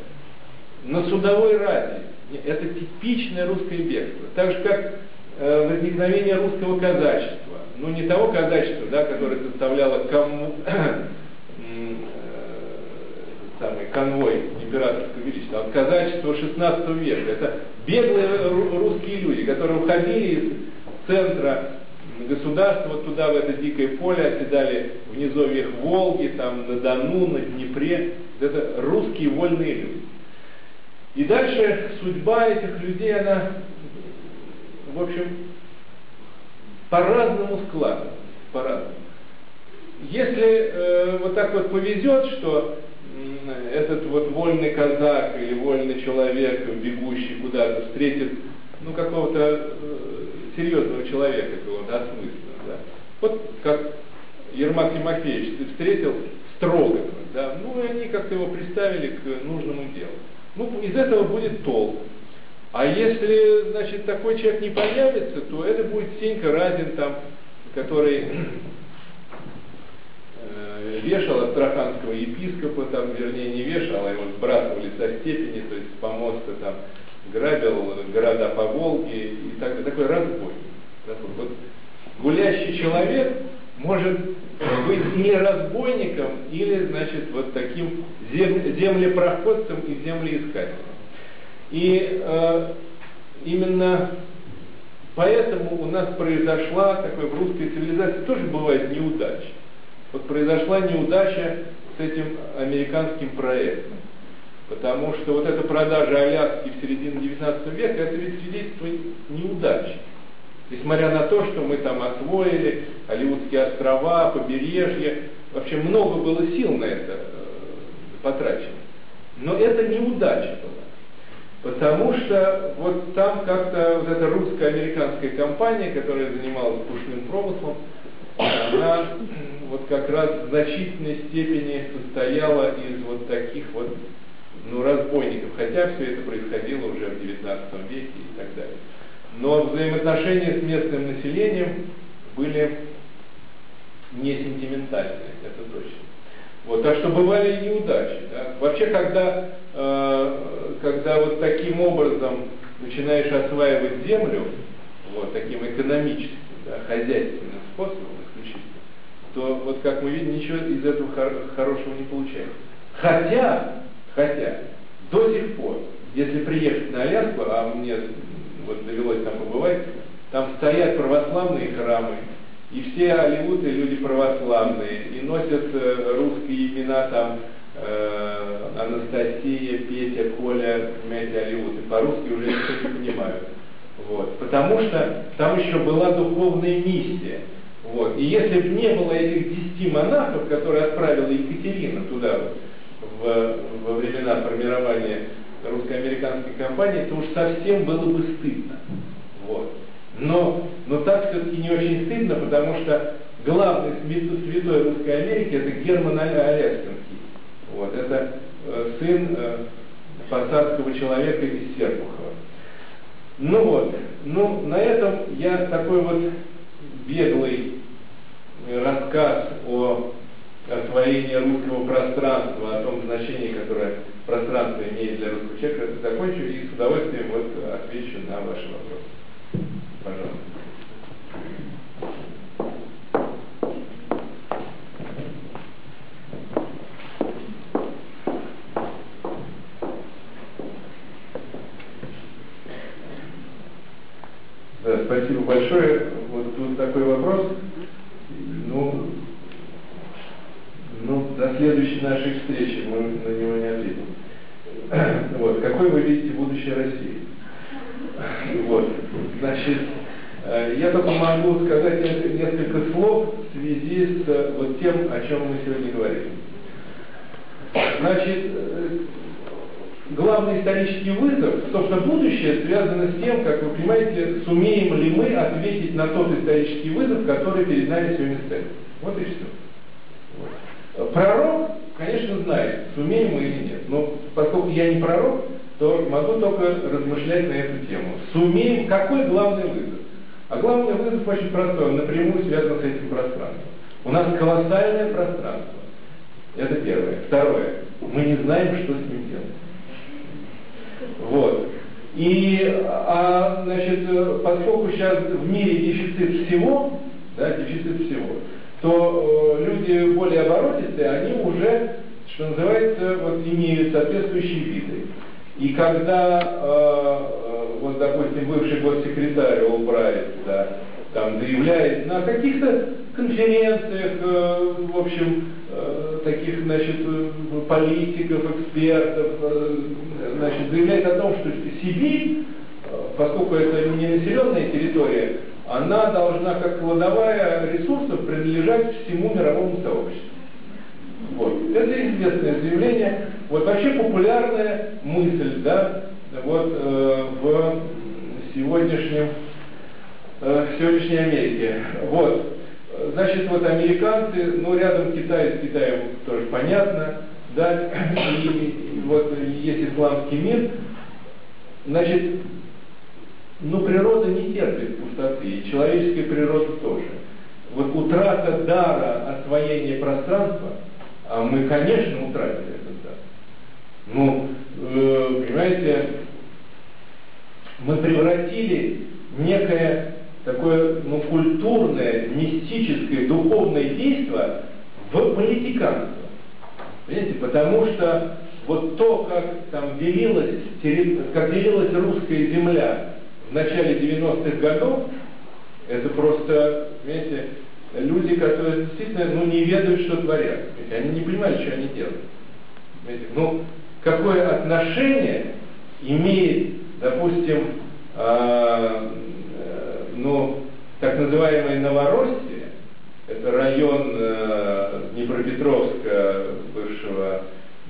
На судовой ради. Это типичное русское бегство. Так же, как э, возникновение русского казачества. Ну, не того казачества, да, которое составляло кому, э, самый конвой императорского величества, а казачество 16 века. Это беглые русские люди, которые уходили из центра государства вот туда, в это дикое поле, оседали в низовьях Волги, там на Дону, на Днепре. Это русские вольные люди. И дальше судьба этих людей, она, в общем, по-разному складывается. По-разному. Если э, вот так вот повезет, что этот вот вольный казак или вольный человек, бегущий куда-то, встретит ну, какого-то э, серьезного человека, какого-то осмысленного. Да? Вот как Ермак Тимофеевич встретил Строганова, да? ну и они как-то его приставили к нужному делу. Ну, из этого будет толк. А если, значит, такой человек не появится, то это будет Сенька Разин, там, который э, вешал астраханского епископа, там, вернее, не вешал, а его сбрасывали со степени, то есть с помоста, там, грабил города по Волге и так. Такой разбой. Вот, гулящий человек может быть или разбойником, или, значит, вот таким зем, землепроходцем и землеискателем. И э, именно поэтому у нас произошла, такой в русской цивилизации тоже бывает неудача. Вот произошла неудача с этим американским проектом. Потому что вот эта продажа Аляски в середине 19 века, это ведь свидетельство неудачи. Несмотря на то, что мы там освоили Алиутские острова, побережье, вообще много было сил на это э, потрачено. Но это неудача была. Потому что вот там как-то вот эта русско-американская компания, которая занималась пушным промыслом, она вот как раз в значительной степени состояла из вот таких вот ну, разбойников, хотя все это происходило уже в XIX веке и так далее. Но взаимоотношения с местным населением были не сентиментальные, это точно. Вот, так что бывали и неудачи. Да? Вообще, когда, э, когда вот таким образом начинаешь осваивать землю, вот таким экономическим, да, хозяйственным способом исключительно, то вот как мы видим, ничего из этого хор- хорошего не получается. Хотя, хотя, до сих пор, если приехать на Аляску, а мне вот довелось там побывать, там стоят православные храмы, и все алиуты люди православные, и носят э, русские имена там э, Анастасия, Петя, Коля, понимаете, алиуты. По-русски уже никто не понимают. Вот. Потому что там еще была духовная миссия. Вот. И если бы не было этих десяти монахов, которые отправила Екатерина туда в, во времена формирования русско-американской компании, то уж совсем было бы стыдно. Вот. Но, но так все-таки не очень стыдно, потому что главный святой Русской Америки это Герман Аляскинский. Вот, это э, сын э, посадского человека из Серпухова. Ну вот, ну на этом я такой вот беглый рассказ о освоении русского пространства, о том значении, которое пространство имеет для русского человека, закончу и с удовольствием вот отвечу на ваши вопросы. Пожалуйста. Да, спасибо большое. Вот тут такой вопрос. Ну, ну, до следующей нашей встречи мы на него не ответим. Вот. Какой вы видите будущее России? Вот. Значит, э, я только могу сказать несколько слов в связи с э, вот тем, о чем мы сегодня говорим. Значит, э, главный исторический вызов, собственно, будущее связано с тем, как вы понимаете, сумеем ли мы ответить на тот исторический вызов, который перед нами сегодня стоит. Вот и все. Вот. Пророк, конечно, знает, сумеем мы или нет. Но поскольку я не пророк, то могу только размышлять на эту тему. Сумеем, какой главный вызов? А главный вызов очень простой, он напрямую связан с этим пространством. У нас колоссальное пространство. Это первое. Второе. Мы не знаем, что с ним делать. Вот. И, а, значит, поскольку сейчас в мире дефицит всего, да, дефицит всего, то э, люди более оборотистые, они уже, что называется, вот имеют соответствующие виды. И когда, э, э, вот, допустим, бывший госсекретарь Олбрайт, да, там заявляет на каких-то конференциях, э, в общем, э, таких, значит, политиков, экспертов, э, значит, заявляет о том, что Сибирь, поскольку это не населенная территория, она должна как кладовая ресурсов принадлежать всему мировому сообществу. Вот. Это известное заявление. Вот вообще популярная мысль, да, вот э, в сегодняшнем э, сегодняшней Америке. Вот. Значит, вот американцы, ну, рядом Китай, с Китаем тоже понятно, да, и, и вот есть исламский мир, значит, ну, природа не терпит пустоты, и человеческая природа тоже. Вот утрата дара освоения пространства, а мы, конечно, утратили этот дар. Ну, э, понимаете, мы превратили некое такое ну, культурное, мистическое, духовное действие в политиканство. Понимаете, потому что вот то, как там делилась, как делилась русская земля в начале 90-х годов, это просто, понимаете, люди, которые действительно ну, не ведают, что творят. Они не понимают, что они делают. Понимаете? Ну, какое отношение имеет, допустим, э, ну, так называемое Новороссия, это район э, Днепропетровска, бывшего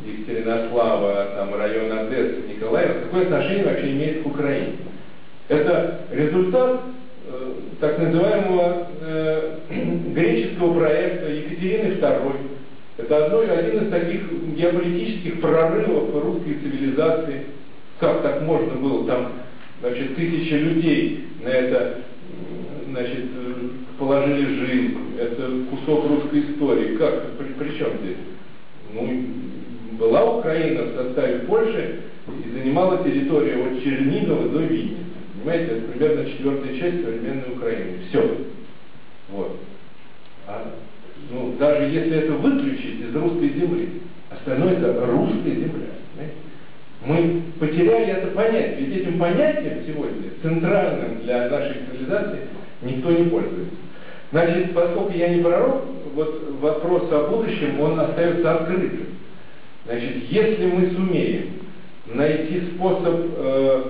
Екатеринослава, там район Одессы, Николаева, какое отношение вообще имеет к Украине? Это результат э, так называемого э, греческого проекта Екатерины II. Это одно, один из таких геополитических прорывов русской цивилизации. Как так можно было там, значит, тысячи людей на это значит, положили жизнь, это кусок русской истории. Как? При, при чем здесь? Ну, была Украина в составе Польши и занимала территорию от Чернигова до Винницы. Понимаете, это примерно четвертая часть современной Украины. Все. Вот. А, ну, даже если это выключить из русской земли, остальное это русская земля. Понимаете? Мы потеряли это понятие. Ведь этим понятием сегодня, центральным для нашей цивилизации, никто не пользуется. Значит, поскольку я не пророк, вот вопрос о будущем, он остается открытым. Значит, если мы сумеем найти способ, э,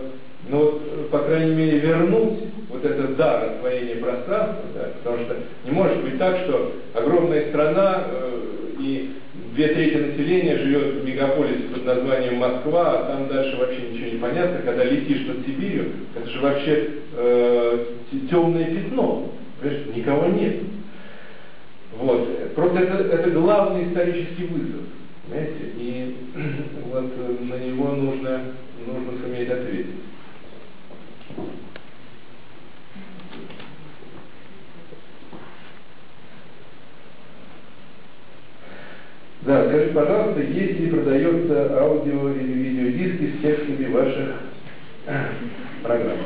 ну вот, по крайней мере, вернуть вот этот дар освоения пространства, да, потому что не может быть так, что огромная страна э, и две трети населения живет в мегаполисе под названием Москва, а там дальше вообще ничего не понятно, когда летишь над Сибирью, это же вообще э, темное пятно, понимаешь, никого нет. Вот. Просто это, это главный исторический вызов, понимаете, и вот на него нужно, нужно суметь ответить. Да, скажи, пожалуйста, есть ли продается аудио или видеодиски с текстами ваших программ?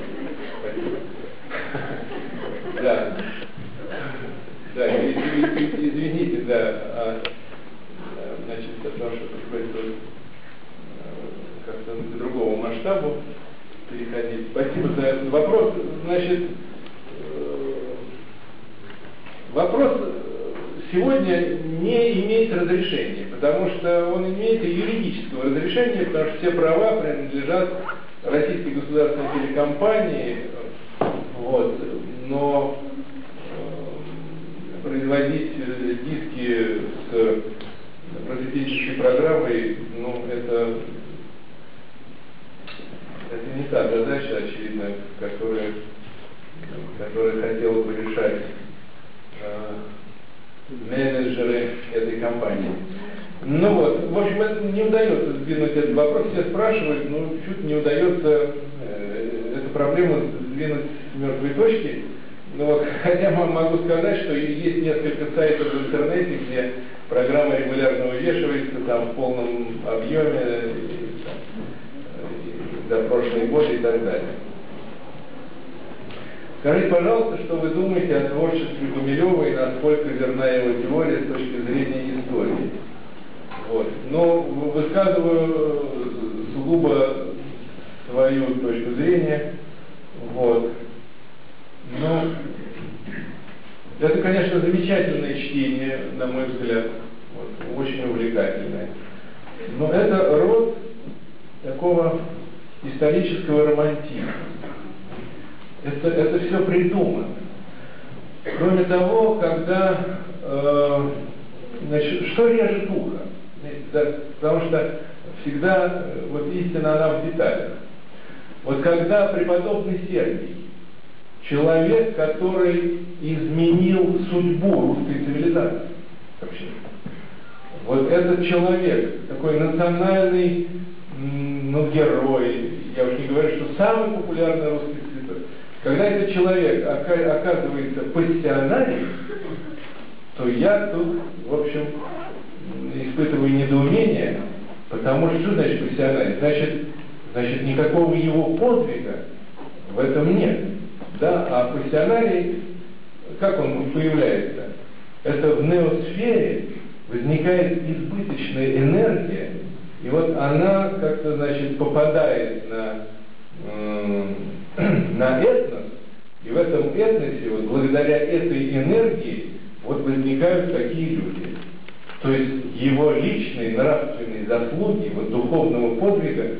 Спасибо. Да. Да, извините, да, а, значит, о том, что приходится как-то к другому масштабу переходить. Спасибо за вопрос. Значит, э, вопрос сегодня не имеет разрешения, потому что он имеет юридического разрешения, потому что все права принадлежат российской государственной телекомпании, вот, но э, производить э, диски с просветительской программой, ну, это, та задача, очевидно, которая, которая хотела бы решать э, менеджеры этой компании. Ну вот, в общем, не удается сдвинуть этот вопрос. Все спрашивают, но чуть не удается э, эту проблему сдвинуть с мертвой точки. ну вот, хотя могу сказать, что есть несколько сайтов в интернете, где программа регулярно увешивается там в полном объеме за прошлые годы и так далее. Скажите, пожалуйста, что вы думаете о творчестве Гумилева и насколько верна его теория с точки зрения истории? Вот. Но высказываю сугубо свою точку зрения. Вот. Но это, конечно, замечательное чтение, на мой взгляд, вот, очень увлекательное. Но это род такого исторического романтизма. Это, это все придумано. Кроме того, когда, э, значит, что режет ухо? Потому что всегда э, вот истина она в деталях. Вот когда преподобный Сергий, человек, который изменил судьбу русской цивилизации, вообще, вот этот человек, такой национальный ну, герой, я уж не говорю, что самый популярный русский когда этот человек оказывается пассионарием, то я тут, в общем, испытываю недоумение, потому что что значит пассионарий? Значит, значит, никакого его подвига в этом нет. Да? А пассионарий, как он появляется? Это в неосфере возникает избыточная энергия, и вот она как-то, значит, попадает на на этнос, и в этом этносе, вот благодаря этой энергии, вот возникают такие люди. То есть его личные нравственные заслуги, вот духовного подвига,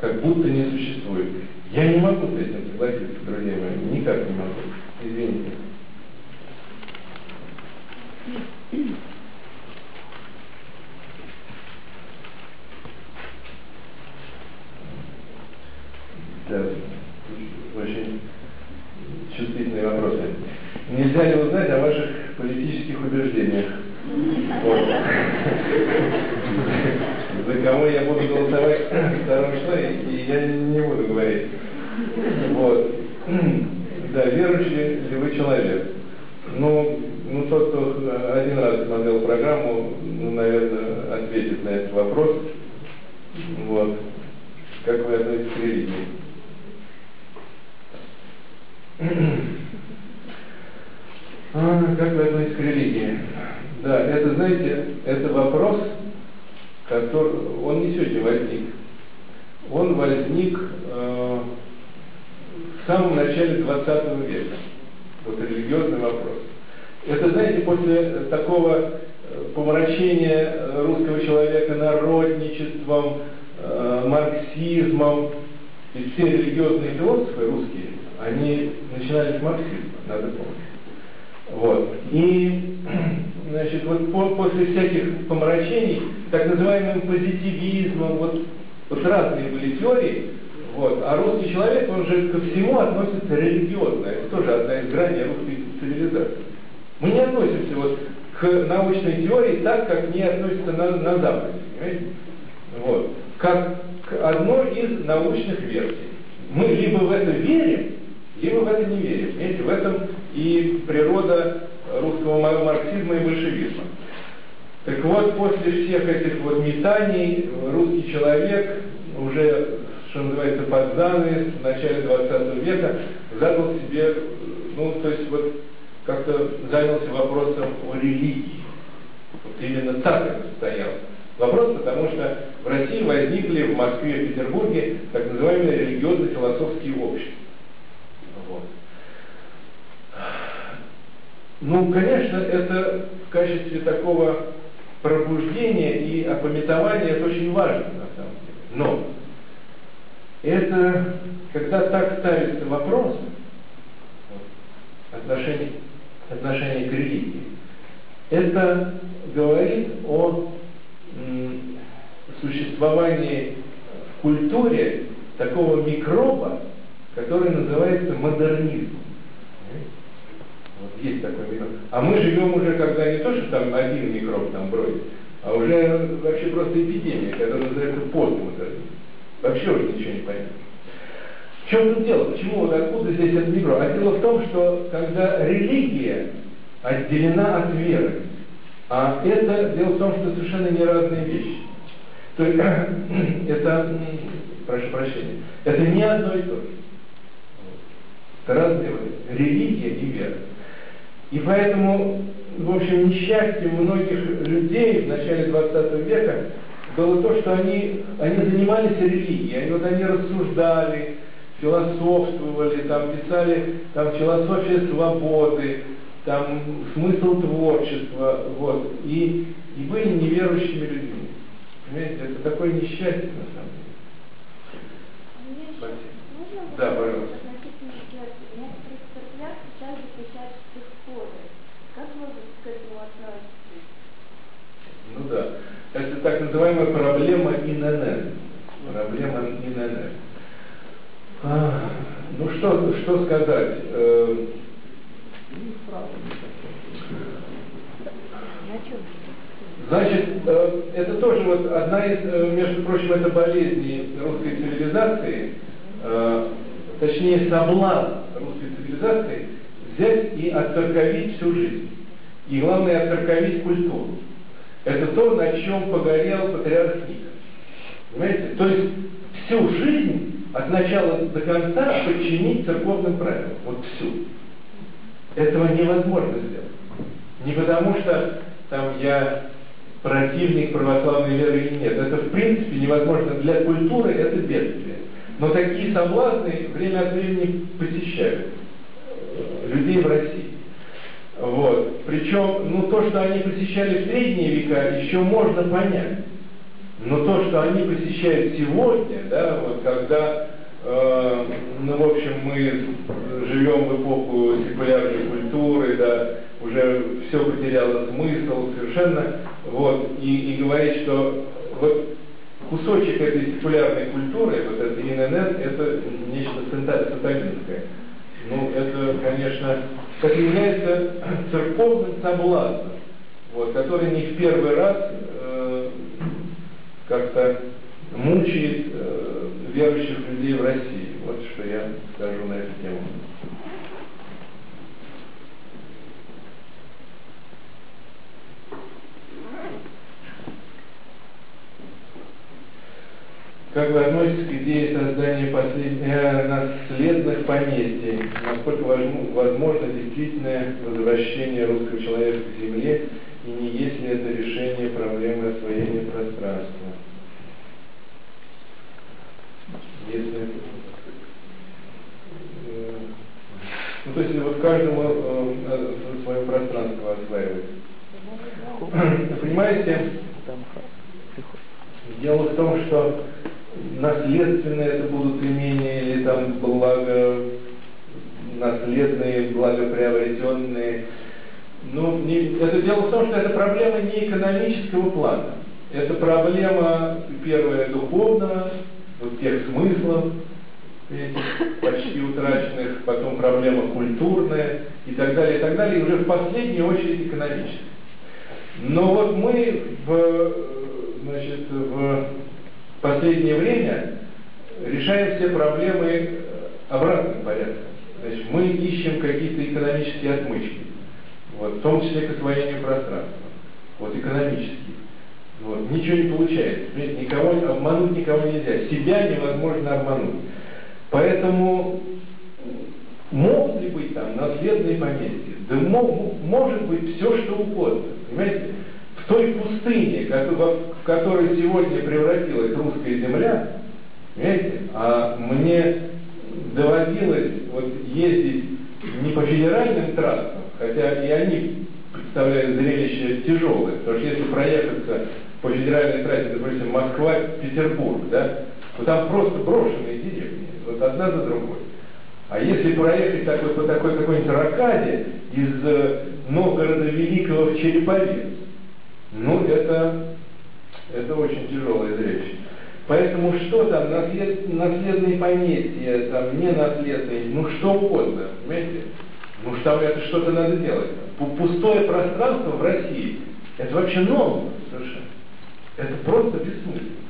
как будто не существует. Я не могу с этим согласиться, друзья мои, никак не могу. Извините. Да очень чувствительные вопросы. Нельзя ли узнать о ваших политических убеждениях? За кого я буду голосовать 2 числа, и я не буду говорить. Вот. Да, верующий ли вы человек? Ну, ну, тот, кто один раз смотрел программу, ну, наверное, ответит на этот вопрос. Вот. Как вы относитесь к религии? А, как вы относитесь к религии? Да, это, знаете, это вопрос, который, он не сегодня возник. Он возник э, в самом начале 20 века. Вот религиозный вопрос. Это, знаете, после такого э, помрачения русского человека народничеством, э, марксизмом, и все религиозные философы русские, они начинали с марксизма, надо помнить. Вот. И, значит, вот по, после всяких помрачений, так называемым позитивизмом, вот, вот разные были теории, вот, а русский человек, он же ко всему относится религиозно. Это тоже одна из граней русской цивилизации. Мы не относимся вот к научной теории так, как не относятся на, на Западе, понимаете? Вот. Как к одной из научных версий. Мы либо в это верим, и мы в это не верим. Понимаете, в этом и природа русского марксизма и большевизма. Так вот, после всех этих вот метаний русский человек уже, что называется, под занавес в начале 20 века задал себе, ну, то есть вот как-то занялся вопросом о религии. Вот именно так это стояло. Вопрос, потому что в России возникли в Москве и Петербурге так называемые религиозно-философские общества. Вот. Ну, конечно, это в качестве такого пробуждения и опометования это очень важно на самом деле. Но это, когда так ставится вопрос отношение, отношение к религии, это говорит о существовании в культуре такого микроба, который называется модернизм. Вот есть такой микроб. А мы живем уже, когда не то, что там один микроб там бродит, а уже вообще просто эпидемия, которая называется постмодернизм. Вообще уже ничего не понятно. В чем тут дело? Почему вот откуда здесь это не А дело в том, что когда религия отделена от веры, а это дело в том, что совершенно не разные вещи. То есть это, прошу прощения, это не одно и то же. Разные религия и вера. И поэтому, в общем, несчастье многих людей в начале 20 века было то, что они, они занимались религией, они, вот они рассуждали, философствовали, там писали там философия свободы, там смысл творчества, вот, и, и были неверующими людьми. Понимаете, это такое несчастье на самом деле. Спасибо. Да, пожалуйста. Это так называемая проблема ИНН. Проблема ИНН. А, ну что, что сказать? Э, Значит, э, это тоже вот одна из, э, между прочим, это болезни русской цивилизации, точнее соблазн русской цивилизации взять и отцерковить всю жизнь. И главное, отцерковить культуру. Это то, на чем погорел патриарх Никон. Понимаете? То есть всю жизнь от начала до конца подчинить церковным правилам. Вот всю. Этого невозможно сделать. Не потому что там я противник православной веры или нет. Это в принципе невозможно. Для культуры это бедствие. Но такие соблазны время от времени посещают людей в России. Вот. Причем, ну, то, что они посещали в средние века, еще можно понять. Но то, что они посещают сегодня, да, вот когда, э, ну, в общем, мы живем в эпоху секулярной культуры, да, уже все потеряло смысл совершенно, вот, и, и говорить, что вот кусочек этой секулярной культуры, вот это ИНН, это нечто сатанинское. Ну, это, конечно, как является церковным соблазном, вот, который не в первый раз э, как-то мучает э, верующих людей в России. Вот что я скажу на эту тему. Как вы относитесь к идее создания послед... э, наследных поместий? Насколько возможно действительное возвращение русского человека к земле и не есть ли это решение проблемы освоения пространства? Если э, ну, то есть вот каждому э свое пространство осваивать. Понимаете, дело в том, что наследственные это будут имения или там благо наследные, благоприобретенные. Ну, не, это дело в том, что это проблема не экономического плана. Это проблема, первая, духовного, вот тех смыслов, этих почти утраченных, потом проблема культурная и так далее, и так далее, и уже в последнюю очередь экономическая. Но вот мы в, значит, в в последнее время решаем все проблемы э, обратным порядком. Значит, мы ищем какие-то экономические отмычки, вот, в том числе к освоению пространства, вот, экономические. Вот, ничего не получается. Никого, обмануть никого нельзя. Себя невозможно обмануть. Поэтому могут ли быть там наследные поместья? Да может быть все, что угодно. Понимаете? Той пустыне, в которой сегодня превратилась русская земля, понимаете, а мне доводилось вот ездить не по федеральным трассам, хотя и они представляют зрелище тяжелое, потому что если проехаться по федеральной трассе, допустим, Москва-Петербург, да, то там просто брошенные деревни, вот одна за другой. А если проехать такой, по такой какой-нибудь ракаде из э, Новгорода Великого в Череповец, ну, это, это очень тяжелое зрелище. Поэтому что там, наслед, наследные поместья, там, не наследные, ну что угодно, понимаете? Ну что это что-то надо делать. Пустое пространство в России, это вообще нонсенс совершенно. Это просто бессмысленно.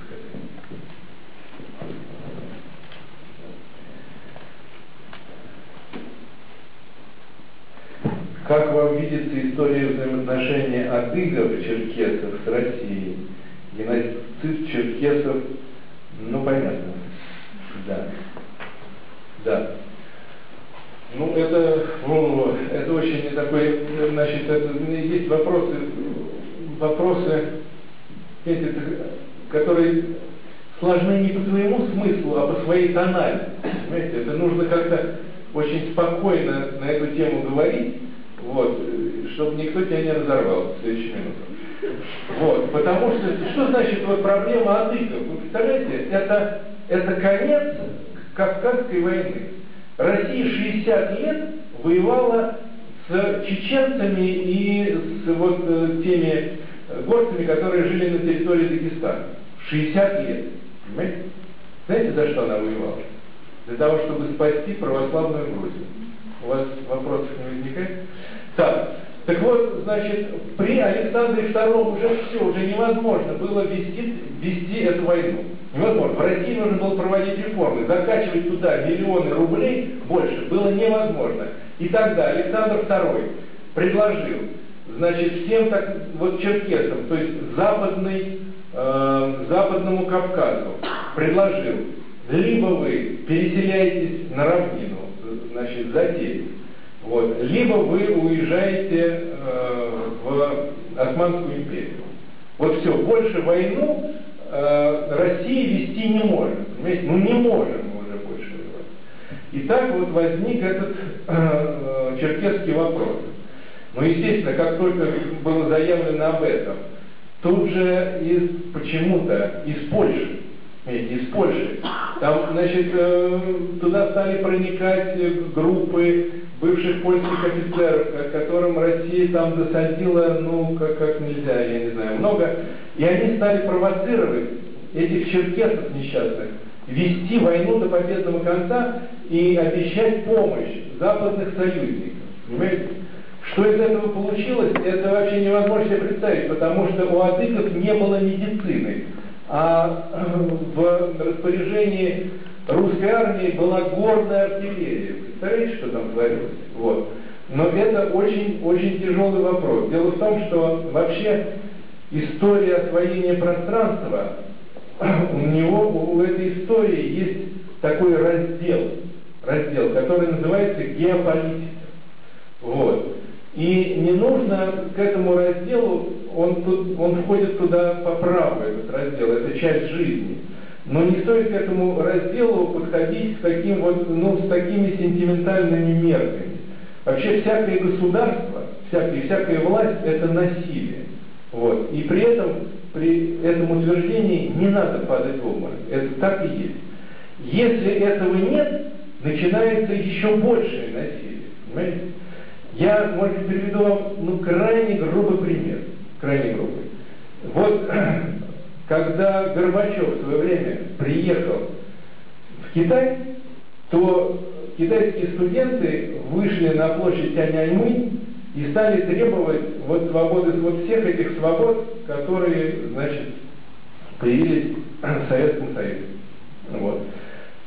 Как вам видится история взаимоотношения адыгов, черкесов с Россией? Геноцид черкесов, ну понятно, да. Да. Ну, это, ну, это очень такой, значит, это, есть вопросы, вопросы, эти, которые сложны не по своему смыслу, а по своей тональности. Понимаете, это нужно как-то очень спокойно на эту тему говорить, вот, чтобы никто тебя не разорвал в следующую минуту. Вот, потому что, что значит вот проблема адыгов? Вы представляете, это, это конец Кавказской войны. Россия 60 лет воевала с чеченцами и с вот э, теми горцами, которые жили на территории Дагестана. 60 лет. Понимаете? Знаете, за что она воевала? Для того, чтобы спасти православную Грузию. У вас вопросов не возникает? Так, так вот, значит, при Александре II уже все, уже невозможно было вести, вести эту войну. Невозможно. В России нужно было проводить реформы, закачивать туда миллионы рублей больше было невозможно. И тогда Александр II предложил, значит, всем так, вот черкесам, то есть западный, э, западному Кавказу, предложил, либо вы переселяетесь на равнину, значит, за Тельц, вот, либо вы уезжаете э, в Османскую империю. Вот все, больше войну э, Россия вести не может. Понимаете? Ну не можем уже больше воевать. И так вот возник этот э, э, черкесский вопрос. Ну, естественно, как только было заявлено об этом, тут же из почему-то из Польши эти из Польши. Там, значит, э, туда стали проникать группы бывших польских офицеров, которым Россия там досадила, ну, как, как нельзя, я не знаю, много. И они стали провоцировать этих черкесов несчастных, вести войну до победного конца и обещать помощь западных союзников. Понимаете? Что из этого получилось, это вообще невозможно себе представить, потому что у адыков не было медицины а в распоряжении русской армии была горная артиллерия. Представляете, что там творилось? Вот. Но это очень-очень тяжелый вопрос. Дело в том, что вообще история освоения пространства, у него, у этой истории есть такой раздел, раздел, который называется геополитика. Вот. И не нужно к этому разделу, он, он входит туда по праву, этот раздел, это часть жизни. Но не стоит к этому разделу подходить с, таким вот, ну, с такими сентиментальными мерками. Вообще всякое государство, всякая, всякая власть – это насилие. Вот. И при этом, при этом утверждении не надо падать в обморок. Это так и есть. Если этого нет, начинается еще большее насилие. Понимаете? Я, может быть, приведу вам ну, крайне грубый пример. Крайне грубый. Вот когда Горбачев в свое время приехал в Китай, то китайские студенты вышли на площадь Тяньаньмынь и стали требовать вот свободы, вот всех этих свобод, которые, значит, появились в Советском Союзе. Вот.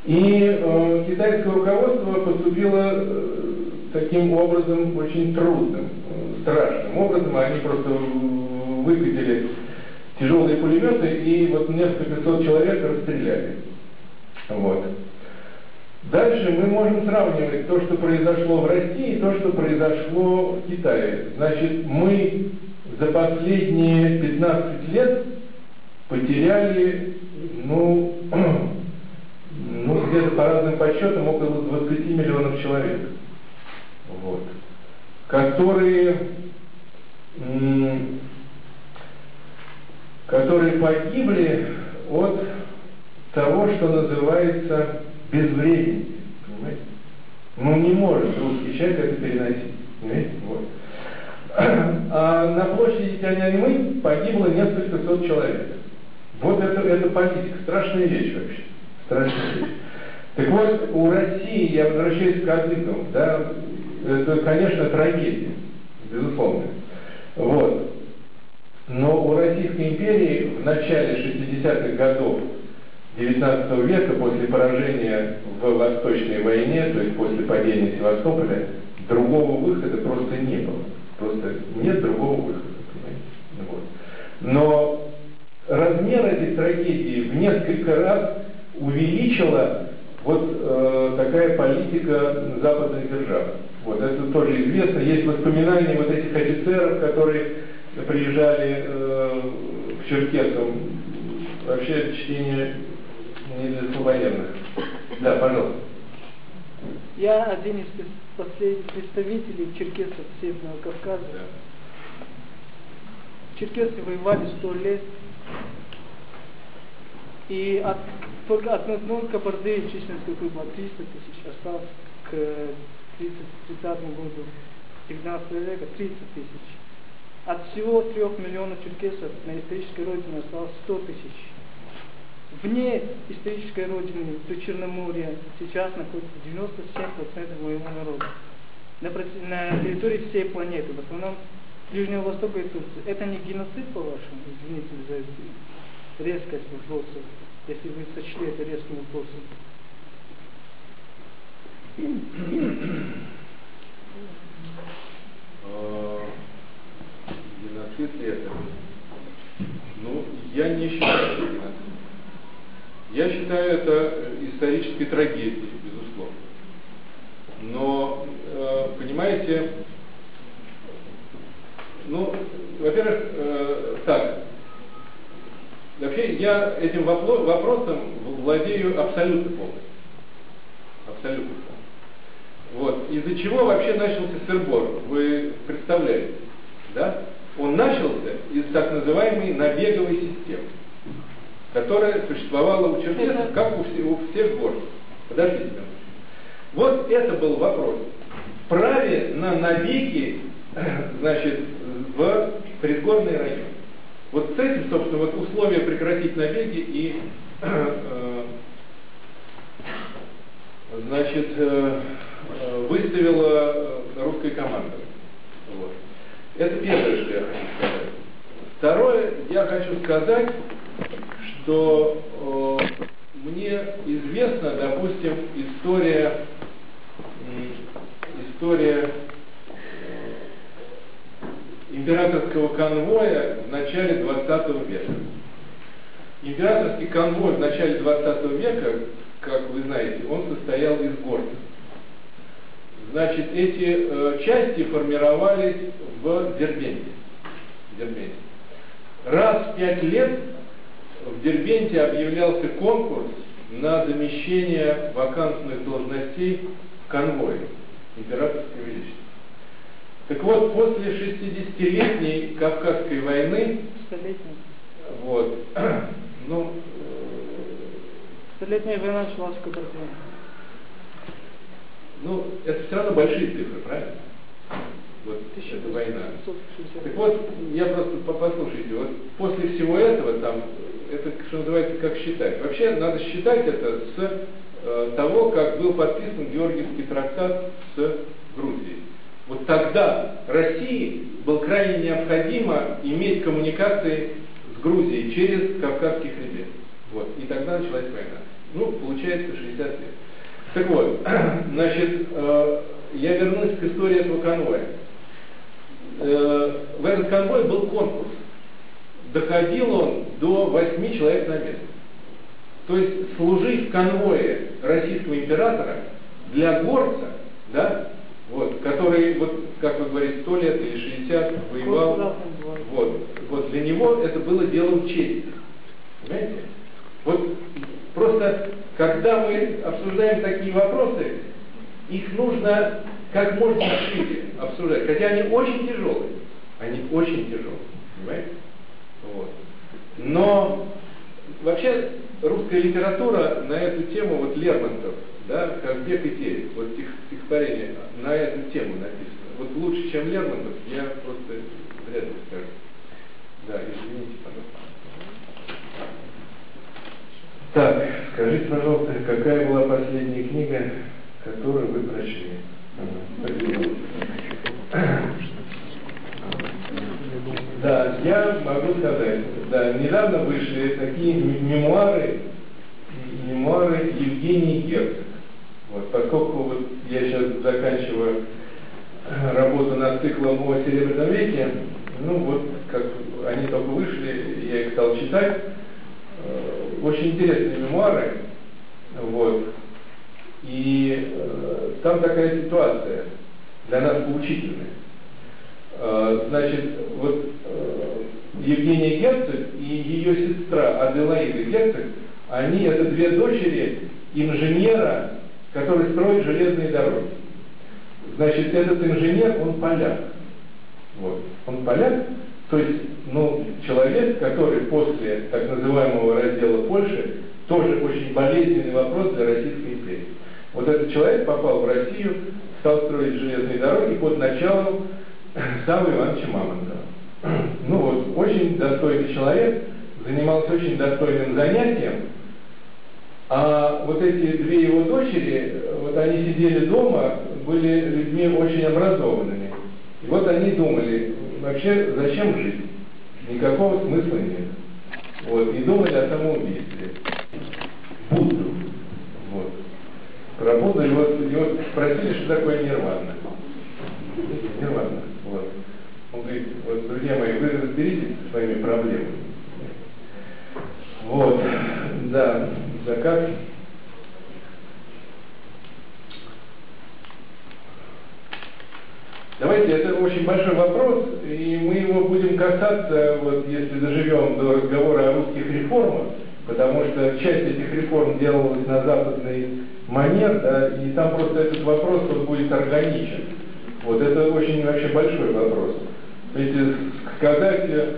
И э, китайское руководство поступило э, таким образом очень трудным, страшным образом. Они просто выкатили тяжелые пулеметы и вот несколько сот человек расстреляли. Вот. Дальше мы можем сравнивать то, что произошло в России, и то, что произошло в Китае. Значит, мы за последние 15 лет потеряли, ну, ну где-то по разным подсчетам около 20 миллионов человек вот, которые, которые погибли от того, что называется безвредие. Ну не может русский человек это переносить. Понимаете? Вот. А на площади Тяньаньмынь погибло несколько сот человек. Вот это, это политика. Страшная вещь вообще. Страшная вещь. Так вот, у России, я возвращаюсь к кадыкам, да, это, конечно, трагедия, безусловно. Вот. Но у Российской империи в начале 60-х годов XIX века, после поражения в Восточной войне, то есть после падения Севастополя, другого выхода просто не было. Просто нет другого выхода. Вот. Но размер этой трагедии в несколько раз увеличила вот э, такая политика западных держав. Вот это тоже известно. Есть воспоминания вот этих офицеров, которые приезжали э, в Черкесов. Вообще чтение не для слабоенных. Да, пожалуйста. Я один из последних представителей черкесов Северного Кавказа. Да. Черкесы воевали сто лет. И от, только от одной Кабарды численность какой была 300 тысяч, осталось к 30, 30 году 19 века 30 тысяч. От всего трех миллионов черкесов на исторической родине осталось 100 тысяч. Вне исторической родины, то Черноморья, сейчас находится 97% моего народа. На, на территории всей планеты, в основном Ближнего Востока и Турции. Это не геноцид, по-вашему? Извините за резкость вопроса, если вы сочли это резким вопросом. А, геноцид ли это? Ну, я не считаю это геноцид. Я считаю это исторической трагедией, безусловно. Но, э, понимаете, ну, во-первых, э, так, вообще я этим вопросом владею абсолютно полностью. Абсолютно полностью. Вот. Из-за чего вообще начался сырбор? Вы представляете, да? Он начался из так называемой набеговой системы, которая существовала у черкесов, как у, всех, у всех гор. Подождите минуту. Вот это был вопрос. Праве на набеги, значит, в предгорный район. Вот с этим, собственно, вот условия прекратить набеги и э, значит, э, э, выставила русская команда. Вот. Это первое, что я хочу сказать. Второе, я хочу сказать, что э, мне известна, допустим, история, история императорского конвоя в начале 20 века. Императорский конвой в начале 20 века, как вы знаете, он состоял из горцев. Значит, эти э, части формировались в Дербенте. Дербенте. Раз в пять лет в Дербенте объявлялся конкурс на замещение вакантных должностей в конвое Императорского Величества. Так вот, после 60-летней Кавказской войны, вот, ну, Столетняя война началась в Кабарде. Ну, это все равно большие цифры, правильно? Вот эта война. Так вот, я просто послушайте, вот после всего этого там, это что называется, как считать. Вообще надо считать это с э, того, как был подписан Георгиевский трактат с Грузией. Вот тогда России было крайне необходимо иметь коммуникации с Грузией через Кавказский хребет. Вот. И тогда началась война. Ну, получается 60 лет. Так вот, значит, э, я вернусь к истории этого конвоя. Э, в этот конвой был конкурс. Доходил он до 8 человек на место. То есть служить в конвое российского императора для горца, да, вот, который, вот, как вы говорите, сто лет или 60 воевал, вот, вот для него это было делом чести. Понимаете? Вот просто, когда мы обсуждаем такие вопросы, их нужно как можно шире обсуждать, хотя они очень тяжелые, они очень тяжелые, понимаете? Вот. Но вообще русская литература на эту тему, вот Лермонтов, да, «Казбек и Терек», вот стихотворение на эту тему написано. Вот лучше, чем Лермонтов, я просто вряд ли скажу. Да, извините, пожалуйста. Так, скажите, пожалуйста, какая была последняя книга, которую вы прочли? Да, я могу сказать, да, недавно вышли такие мемуары Евгений Герцог. Вот, поскольку вот я сейчас заканчиваю работу над циклом о Серебряном веке, ну вот, как они только вышли, я их стал читать. Э, очень интересные мемуары. Вот. И э, там такая ситуация для нас поучительная. Э, значит, вот э, Евгения Герцог и ее сестра Аделаида Герцог, они это две дочери инженера, который строит железные дороги. Значит, этот инженер, он поляк. Вот. Он поляк, то есть, ну, человек, который после так называемого раздела Польши, тоже очень болезненный вопрос для Российской империи. Вот этот человек попал в Россию, стал строить железные дороги под началом Савы Ивановича Мамонтова. Ну вот, очень достойный человек, занимался очень достойным занятием, а вот эти две его дочери, вот они сидели дома, были людьми очень образованными. И вот они думали, вообще зачем жить? Никакого смысла нет. Вот, и думали о самоубийстве. Будду. Вот. Про Будду, и вот спросили, что такое нирвана. Нирвана. Вот. Он говорит, вот, друзья мои, вы разберитесь со своими проблемами. Вот, да, как Давайте, это очень большой вопрос, и мы его будем касаться, вот если доживем до разговора о русских реформах, потому что часть этих реформ делалась на западный манер, да, и там просто этот вопрос вот будет органичен. Вот это очень вообще большой вопрос. Ведь сказать, э,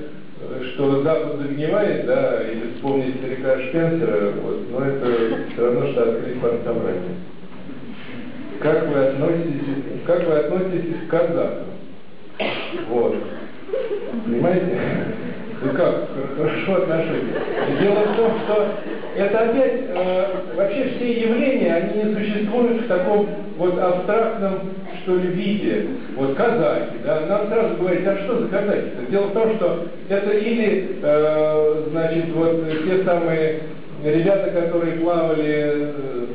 что Запад загнивает, да, или вспомнить старика Шпенсера, вот, но это все равно, что открыть партсобрание. Как вы относитесь, как вы относитесь к казахам? Вот. Понимаете? Ну как, хорошо отношусь. Дело в том, что это опять, э, вообще все явления, они не существуют в таком вот абстрактном, что ли, виде. Вот казахи, да, нам сразу говорить, а что за казахи -то? Дело в том, что это или, э, значит, вот те самые ребята, которые плавали э,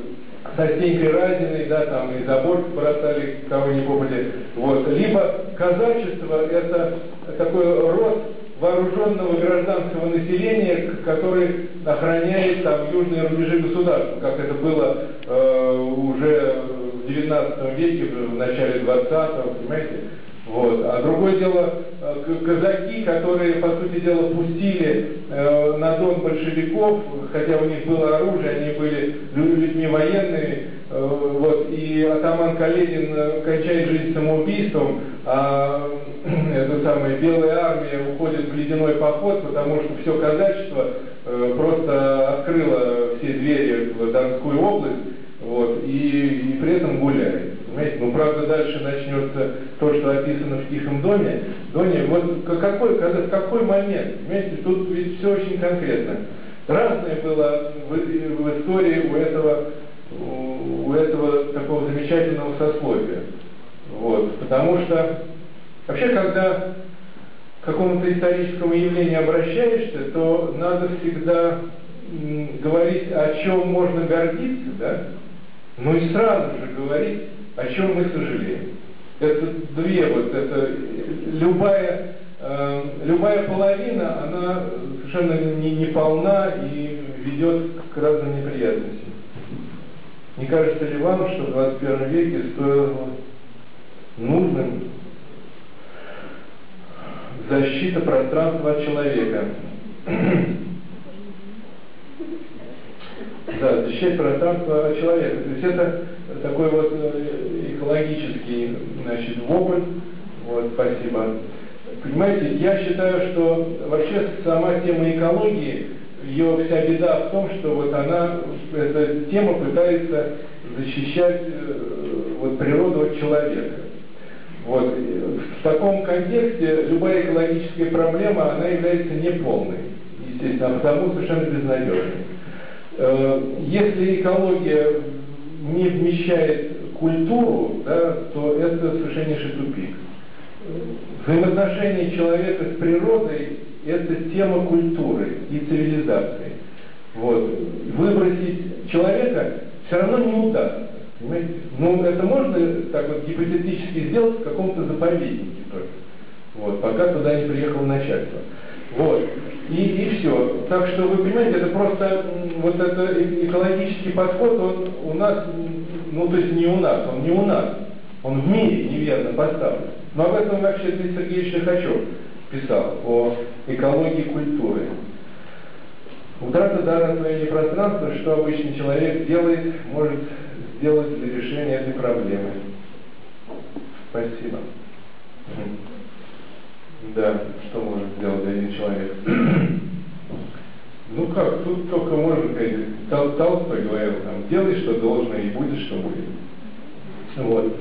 со Стенькой Разиной, да, там и забор бросали, кого не попали. Вот. Либо казачество – это такой род вооруженного гражданского населения, который охраняет там южные рубежи государства, как это было э, уже в XIX веке, в начале XX, понимаете? Вот. А другое дело, э, казаки, которые, по сути дела, пустили э, на Дон большевиков, хотя у них было оружие, они были людьми военными, вот, и атаман Каледин э, кончает жизнь самоубийством, а эта самая белая армия уходит в ледяной поход, потому что все казачество э, просто открыло все двери в Донскую область, вот, и, и при этом гуляет. Понимаете? Ну, правда, дальше начнется то, что описано в «Тихом доме». Доне, вот какой, когда, в какой момент? Понимаете, тут ведь все очень конкретно. Разное было в, в истории у этого, у этого такого замечательного сословия. Вот. Потому что вообще, когда к какому-то историческому явлению обращаешься, то надо всегда говорить, о чем можно гордиться, да? Ну и сразу же говорить, о чем мы сожалеем. Это две вот, это любая, э, любая половина, она совершенно не, не полна и ведет к разным неприятностям. Не кажется ли вам, что в 21 веке стоило нужным защита пространства человека? Да, защищать пространство человека. То есть это такой вот э, экологический значит, вопль. Вот, спасибо. Понимаете, я считаю, что вообще сама тема экологии, ее вся беда в том, что вот она, эта тема пытается защищать э, вот, природу от человека. Вот. В таком контексте любая экологическая проблема, она является неполной, естественно, а потому совершенно безнадежной. Э, если экология не вмещает культуру, да, то это совершеннейший тупик. Взаимоотношения человека с природой – это тема культуры и цивилизации. Вот. Выбросить человека все равно не удастся. Понимаете? Ну, это можно так вот гипотетически сделать в каком-то заповеднике только. Вот, пока туда не приехало начальство. Вот. И, и все. Так что вы понимаете, это просто вот это экологический подход, он у нас, ну то есть не у нас, он не у нас, он в мире неверно поставлен. Но об этом вообще Сергеевич Лихачев писал, о экологии культуры. Утрата дара освоения пространства, что обычный человек делает, может сделать для решения этой проблемы. Спасибо. Да, что может сделать один человек? Ну как, тут только можно сказать, Тол Толстой говорил, там, делай, что должно, и будет, что будет. Вот.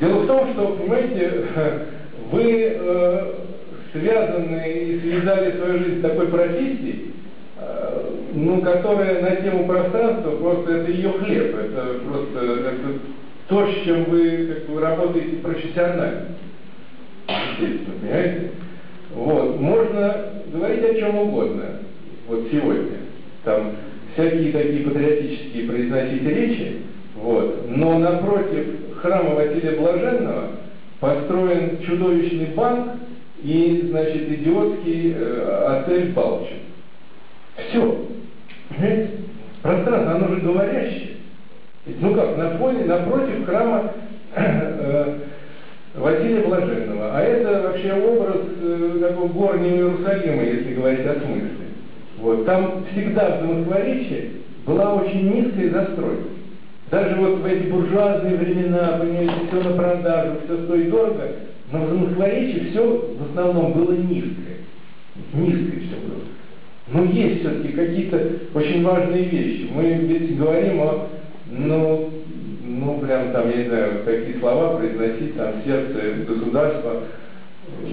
Дело в том, что, понимаете, вы э, связаны и связали свою жизнь с такой профессией, э, ну, которая на тему пространства, просто это ее хлеб, это просто это то, с чем вы, как вы работаете профессионально. Естественно, понимаете? Вот. Можно говорить о чем угодно, вот сегодня. Там всякие такие патриотические произносить речи, вот. но напротив храма Василия Блаженного построен чудовищный банк и, значит, идиотский э, отель Балчик. Все. Понимаете? Пространство, оно же говорящее. Ну как, на фоне, напротив храма э, Василия Блаженного. А это вообще образ э, такого горнего Иерусалима, если говорить о смысле. Вот. Там всегда в Замоскворечье была очень низкая застройка. Даже вот в эти буржуазные времена, понимаете, все на продажу, все стоит дорого, но в Замоскворечье все в основном было низкое. Низкое все было. Но есть все-таки какие-то очень важные вещи. Мы ведь говорим о, ну, ну, прям там, я не знаю, какие слова произносить, там, сердце государства.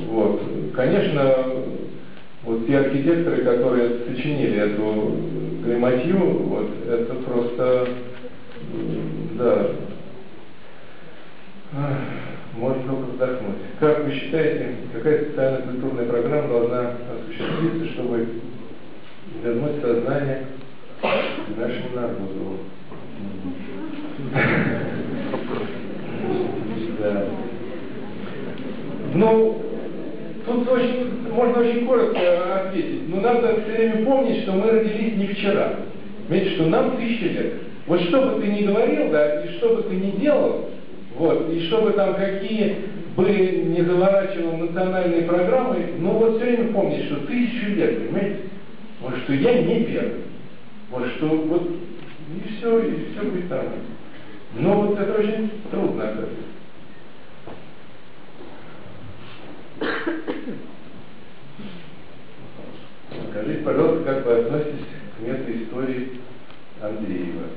Вот. Конечно, вот те архитекторы, которые сочинили эту грематью, вот, это просто, да, можно только вздохнуть. Как вы считаете, какая социально-культурная программа должна осуществиться, чтобы вернуть сознание нашему народу? Да. Ну, тут очень, можно очень коротко ответить. Но надо все время помнить, что мы родились не вчера. Понимаете, что нам тысячи лет. Вот что бы ты ни говорил, да, и что бы ты ни делал, вот, и что бы там какие бы не заворачивал национальные программы, но вот все время помнить, что тысячу лет, понимаете? Вот что я не первый. Вот что вот и все, и все будет нормально. Но вот это очень трудно. Скажите, пожалуйста, как вы относитесь к методу истории Андреева?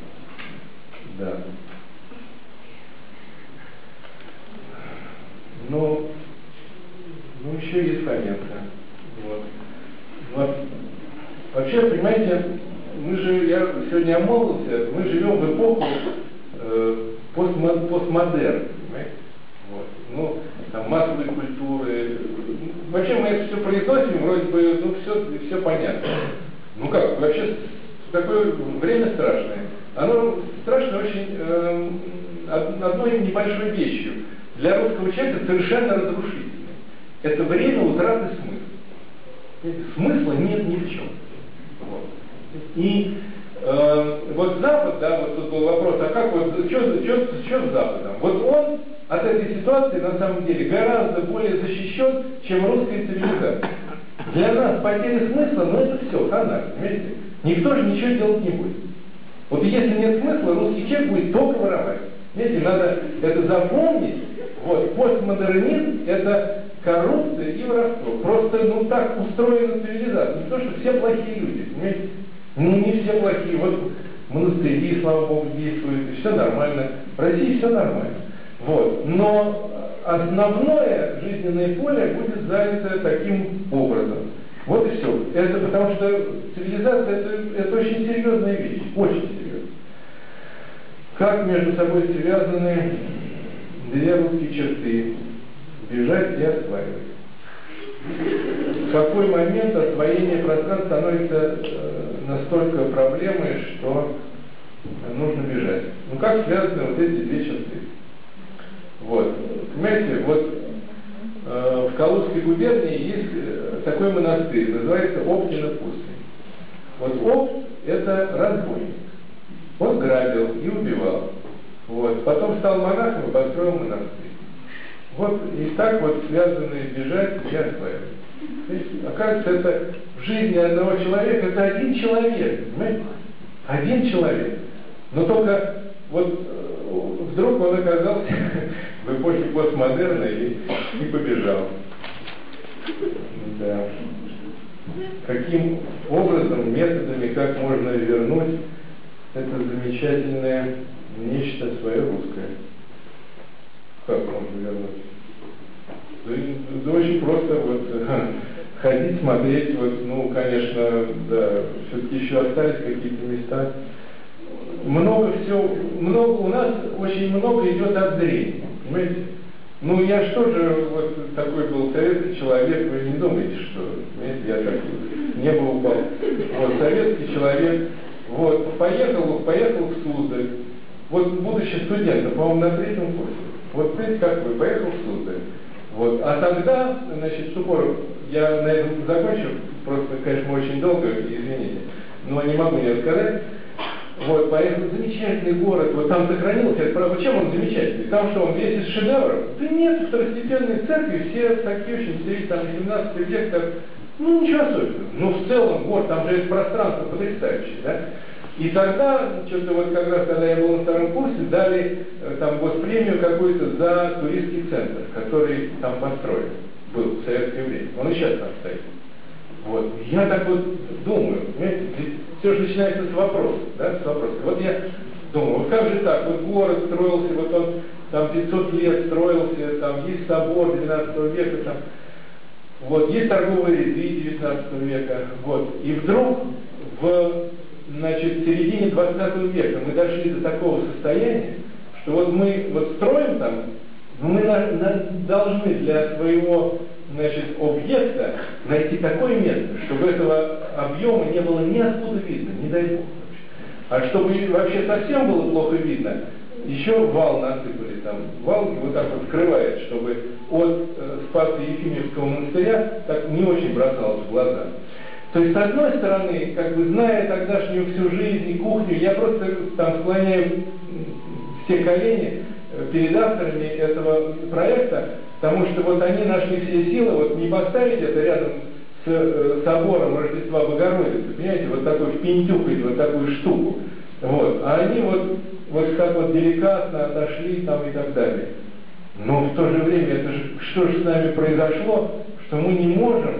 Да. Ну, ну еще есть Фоменко. Вот. Вот. Понимаете, мы же, я сегодня обмолвился, мы живем в эпоху э, постмо, постмодерн, понимаете? Вот. Ну, там массовой культуры. Вообще мы это все произносим, вроде бы, ну, все, все понятно. Ну как, вообще такое время страшное. Оно страшно очень э, одной небольшой вещью. Для русского человека совершенно разрушительной. Это время утраты смысла. Смысла нет ни в чем. Вот. И э, вот Запад, да, вот тут был вопрос, а как вот, что, что, что с Западом? Вот он от этой ситуации на самом деле гораздо более защищен, чем русская цивилизация. Для нас потеря смысла, ну это все, хана, понимаете? Никто же ничего делать не будет. Вот если нет смысла, русский человек будет только воровать. Видите, надо это запомнить. Вот, постмодернизм – это коррупция и воровство. Просто, ну, так устроена цивилизация. Не то, что все плохие люди, понимаете? Ну, не все плохие. Вот монастыри, слава Богу, действуют, и все нормально. В России все нормально. Вот. Но основное жизненное поле будет занято таким образом. Вот и все. Это потому что цивилизация это, это очень серьезная вещь, очень серьезная. Как между собой связаны две русские черты бежать и осваивать. В какой момент освоение пространства становится э, настолько проблемой, что нужно бежать. Ну как связаны вот эти две черты? Вот. Понимаете, вот в Калужской губернии есть э, такой монастырь, называется Оптина Пустынь. Вот Опт – это разбойник. Он грабил и убивал. Вот. Потом стал монахом и построил монастырь. Вот и так вот связаны бежать и осваивать. Оказывается, это в жизни одного человека, это один человек, понимаете? Один человек. Но только вот э, вдруг он оказался в эпохе постмодерна и, и побежал. Да. Каким образом, методами, как можно вернуть это замечательное нечто свое русское? Как можно вернуть? Да, да очень просто вот ходить, смотреть, вот, ну, конечно, да, все-таки еще остались какие-то места. Много все, много, у нас очень много идет от зрения, понимаете? Ну, я что же вот такой был советский человек, вы не думаете, что, понимаете, я так небо упал. Вот, советский человек, вот, поехал, поехал в Суздаль, вот, будучи студентом, по-моему, на третьем курсе, вот, знаете, как вы, поехал в Суздаль, вот. А тогда, значит, Супоров, я на этом закончу, просто, конечно, очень долго, извините, но не могу не рассказать. Вот, поэтому замечательный город, вот там сохранился, это чем он замечательный? Там что, он весь из шедевров? Да нет, второстепенные церкви, все такие очень, все там 17 век, так, ну ничего особенного. Ну в целом, город, там же это пространство потрясающее, да? И тогда, что-то вот как раз, когда я был на втором курсе, дали э, там госпремию какую-то за туристский центр, который там построен был в советское время. Он и сейчас там стоит. Вот. Я так вот думаю, понимаете, все же начинается с вопроса, да, с вопроса. Вот я думаю, вот как же так, вот город строился, вот он там 500 лет строился, там есть собор 19 века, там, вот, есть торговые ряды 19 века, вот, и вдруг в значит, середине 20 века мы дошли до такого состояния, что вот мы вот строим там, но мы на, на, должны для своего значит, объекта найти такое место, чтобы этого объема не было ни откуда видно, не дай бог. А чтобы вообще совсем было плохо видно, еще вал насыпали там. Вал вот так вот скрывает, чтобы от э, Спаса Ефимовского монастыря так не очень бросалось в глаза. То есть, с одной стороны, как бы зная тогдашнюю всю жизнь и кухню, я просто там склоняю все колени перед авторами этого проекта, потому что вот они нашли все силы, вот не поставить это рядом с э, собором Рождества Богородицы, понимаете, вот такой впентюкать вот такую штуку. Вот. А они вот, вот так вот деликатно отошли там и так далее. Но в то же время, это же, что же с нами произошло, что мы не можем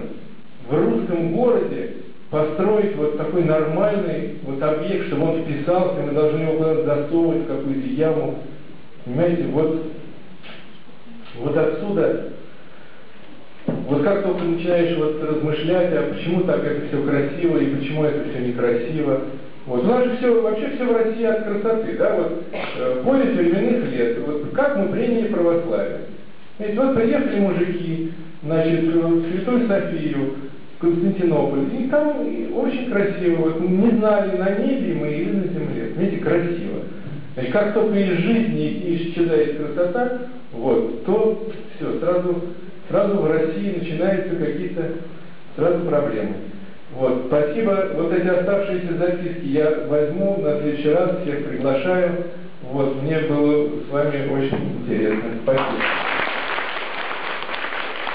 в русском городе построить вот такой нормальный вот объект, чтобы он вписался, мы должны его куда-то засовывать какую-то яму. Понимаете, вот, вот отсюда, вот как только начинаешь вот размышлять, а почему так это все красиво и почему это все некрасиво, вот. У нас же все, вообще все в России от красоты, да, вот э, более временных лет, вот как мы приняли православие. Ведь вот приехали мужики, значит, в Святую Софию, Константинополь. И там очень красиво. Вот не знали, на небе мы или на земле. Видите, красиво. Значит, как только из жизни исчезает красота, вот, то все, сразу, сразу в России начинаются какие-то сразу проблемы. Вот, спасибо. Вот эти оставшиеся записки я возьму на следующий раз, всех приглашаю. Вот, мне было с вами очень интересно. Спасибо.